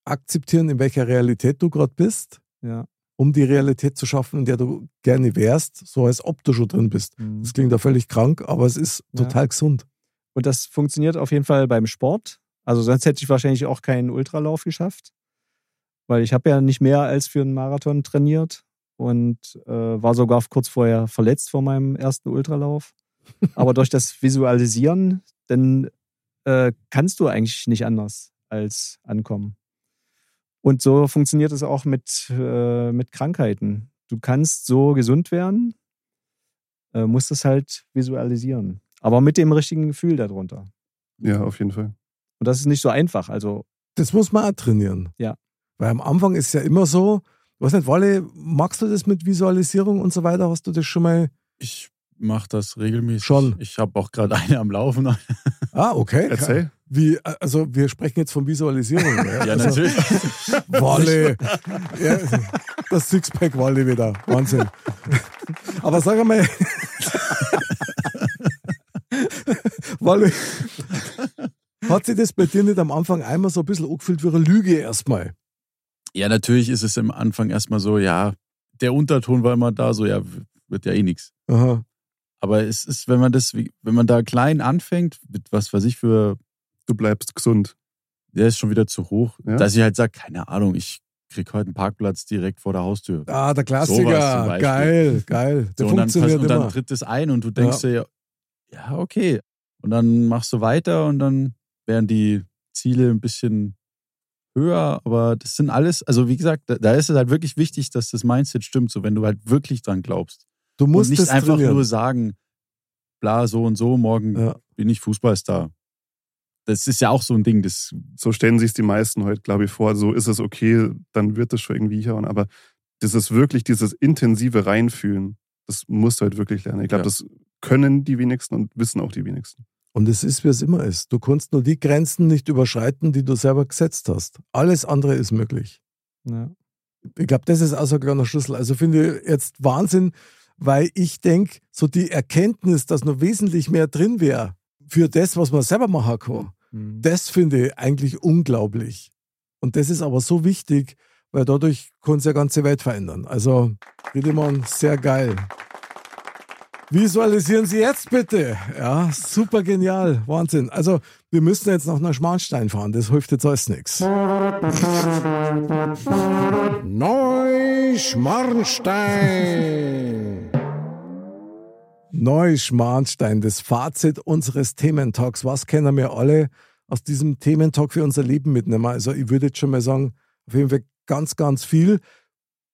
akzeptieren, in welcher Realität du gerade bist, Ja. um die Realität zu schaffen, in der du gerne wärst, so als ob du schon drin bist. Mhm. Das klingt da völlig krank, aber es ist Ja. total gesund. Und das funktioniert auf jeden Fall beim Sport. Also sonst hätte ich wahrscheinlich auch keinen Ultralauf geschafft. Weil ich habe ja nicht mehr als für einen Marathon trainiert und äh, war sogar kurz vorher verletzt vor meinem ersten Ultralauf. Aber durch das Visualisieren, dann äh, kannst du eigentlich nicht anders als ankommen. Und so funktioniert es auch mit, äh, mit Krankheiten. Du kannst so gesund werden, äh, musst es halt visualisieren. Aber mit dem richtigen Gefühl darunter. Ja, auf jeden Fall. Und das ist nicht so einfach. Also, Das muss man auch trainieren. Ja. Weil am Anfang ist ja immer so, weiß nicht, Walle, magst du das mit Visualisierung und so weiter? Hast du das schon mal? Ich mache das regelmäßig. Schon. Ich habe auch gerade eine am Laufen. Ah, okay. Erzähl. Wie, also wir sprechen jetzt von Visualisierung. Ja, Ja, also, natürlich. Walle. ja, das Sixpack Walle wieder. Wahnsinn. Aber sag einmal. Walle. Hat sich das bei dir nicht am Anfang einmal so ein bisschen angefühlt wie eine Lüge erstmal? Ja, natürlich ist es am Anfang erstmal so, ja, der Unterton war immer da, so, ja, wird ja eh nichts. Aha. Aber es ist, wenn man das, wenn man da klein anfängt, mit was weiß ich für, Du bleibst gesund. der ist schon wieder zu hoch, Ja. dass ich halt sage, keine Ahnung, ich krieg heute einen Parkplatz direkt vor der Haustür. Ah, der Klassiker. Geil, geil. Der So, und, dann, und dann tritt es ein und du denkst dir, ja, okay. Und dann machst du weiter und dann werden die Ziele ein bisschen höher, aber das sind alles, also wie gesagt, da, da ist es halt wirklich wichtig, dass das Mindset stimmt, so wenn du halt wirklich dran glaubst. Du musst und nicht einfach trainieren. nur sagen, bla, so und so, morgen Ja. bin ich Fußballstar. Das ist ja auch so ein Ding, das So stellen sich die meisten heute, glaube ich, vor. So ist es okay, dann wird es schon irgendwie hauen. Aber das ist wirklich dieses intensive Reinfühlen. Das musst du halt wirklich lernen. Ich glaube, Ja. das können die wenigsten und wissen auch die wenigsten. Und es ist, wie es immer ist. Du kannst nur die Grenzen nicht überschreiten, die du selber gesetzt hast. Alles andere ist möglich. ja. Ich glaube, das ist auch so ein kleiner Schlüssel. Also finde ich jetzt Wahnsinn, weil ich denke, so die Erkenntnis, dass noch wesentlich mehr drin wäre für das, was man selber machen kann, Mhm. das finde ich eigentlich unglaublich. Und das ist aber so wichtig, weil dadurch kann sich die ganze Welt verändern. Also, Friedemann, sehr geil. Visualisieren Sie jetzt bitte. Ja, super genial. Wahnsinn. Also, wir müssen jetzt nach Neuschmarnstein fahren. Das hilft jetzt alles nichts. Neuschmarnstein. Neuschmarnstein, das Fazit unseres Thementalks. Was kennen wir alle aus diesem Thementalk für unser Leben mitnehmen? Also ich würde jetzt schon mal sagen, auf jeden Fall ganz, ganz viel.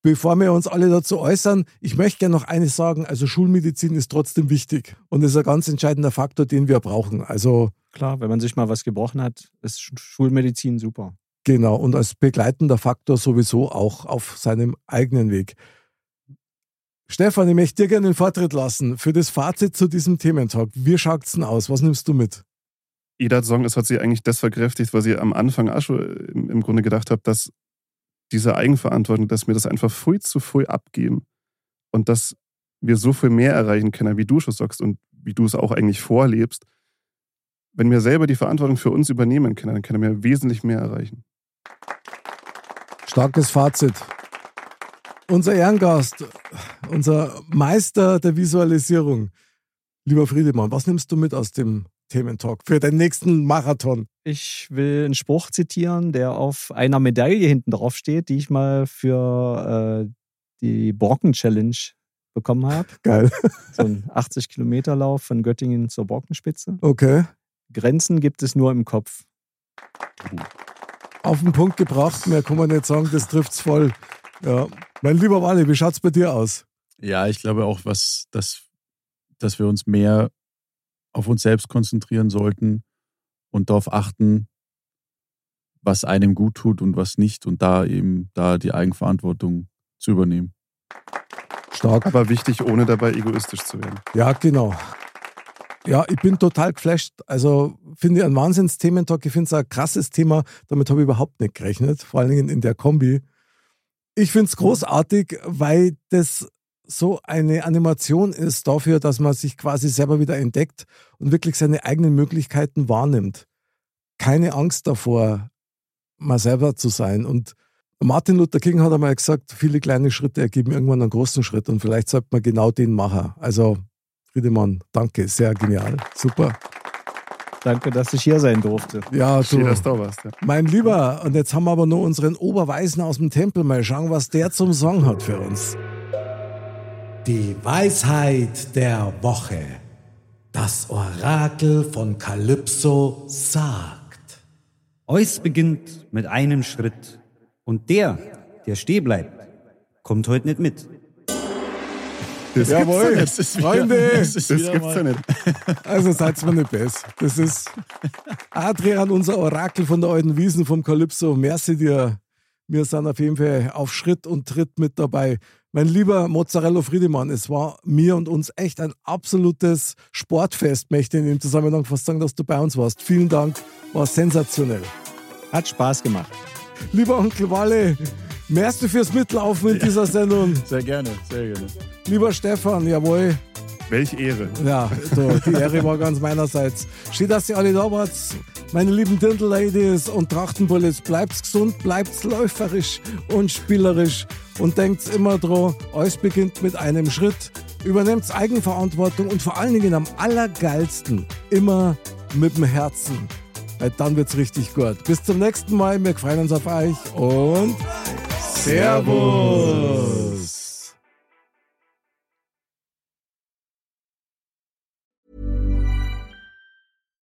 Bevor wir uns alle dazu äußern, ich möchte gerne noch eines sagen. Also Schulmedizin ist trotzdem wichtig und ist ein ganz entscheidender Faktor, den wir brauchen. Also Klar, wenn man sich mal was gebrochen hat, ist Sch- Schulmedizin super. genau und als begleitender Faktor sowieso auch auf seinem eigenen Weg. Stefan, ich möchte dir gerne den Vortritt lassen für das Fazit zu diesem Thementalk. Wie schaut's denn aus? Was nimmst du mit? Jeder Song, es hat sich eigentlich das verkräftigt, was ich am Anfang auch schon im, im Grunde gedacht habe, dass diese Eigenverantwortung, dass wir das einfach früh zu früh abgeben und dass wir so viel mehr erreichen können, wie du schon sagst und wie du es auch eigentlich vorlebst. Wenn wir selber die Verantwortung für uns übernehmen können, dann können wir wesentlich mehr erreichen. Starkes Fazit. Unser Ehrengast, unser Meister der Visualisierung. Lieber Friedemann, was nimmst du mit aus dem Thementalk für den nächsten Marathon? Ich will einen Spruch zitieren, der auf einer Medaille hinten drauf steht, die ich mal für äh, die Borken-Challenge bekommen habe. Geil. So ein 80-Kilometer-Lauf von Göttingen zur Borkenspitze. Okay. Grenzen gibt es nur im Kopf. Auf den Punkt gebracht, mehr kann man nicht sagen, das trifft's voll. Ja. Mein lieber Wally, wie schaut's bei dir aus? Ja, ich glaube auch, was, dass, dass wir uns mehr auf uns selbst konzentrieren sollten und darauf achten, was einem gut tut und was nicht und da eben da die Eigenverantwortung zu übernehmen. Stark. Aber wichtig, ohne dabei egoistisch zu werden. Ja, genau. Ja, ich bin total geflasht. Also finde ich ein Wahnsinns-Thementalk. Ich finde es ein krasses Thema. Damit habe ich überhaupt nicht gerechnet. Vor allen Dingen in der Kombi. Ich finde es großartig, weil das so eine Animation ist dafür, dass man sich quasi selber wieder entdeckt und wirklich seine eigenen Möglichkeiten wahrnimmt. Keine Angst davor, mal selber zu sein. Und Martin Luther King hat einmal gesagt, viele kleine Schritte ergeben irgendwann einen großen Schritt und vielleicht sollte man genau den machen. Also Friedemann, danke, sehr genial, super. Danke, dass ich hier sein durfte. Ja, Schön, du, dass du da warst. Ja. mein Lieber, und jetzt haben wir aber nur unseren Oberweisen aus dem Tempel. Mal schauen, was der zum Song hat für uns. Die Weisheit der Woche. Das Orakel von Kalypso sagt. Alles beginnt mit einem Schritt. Und der, der stehen bleibt, kommt heute nicht mit. Das Jawohl, gibt's Das ist Freunde. Wieder, das Das wieder gibt's ja nicht. Also seid's mir nicht besser. Das ist Adrian, unser Orakel von der alten Wiesen vom Calypso. Merci dir. Wir sind auf jeden Fall auf Schritt und Tritt mit dabei. Mein lieber Mozzarella Friedemann, es war mir und uns echt ein absolutes Sportfest, möchte ich in dem Zusammenhang fast sagen, dass du bei uns warst. Vielen Dank, war sensationell. Hat Spaß gemacht. Lieber Onkel Walle, merci fürs Mitlaufen in dieser Sendung. Sehr gerne, sehr gerne. Lieber Stefan, jawohl. Welch Ehre. Ja, so, die Ehre war ganz meinerseits. Schön, dass ihr alle da wart. Meine lieben Dirndl-Ladies und Trachtenbullets, bleibt's gesund, bleibt's läuferisch und spielerisch und denkt's immer dran, alles beginnt mit einem Schritt. Übernehmt's Eigenverantwortung und vor allen Dingen am allergeilsten immer mit dem Herzen. Weil dann wird's richtig gut. Bis zum nächsten Mal, wir freuen uns auf euch und Servus.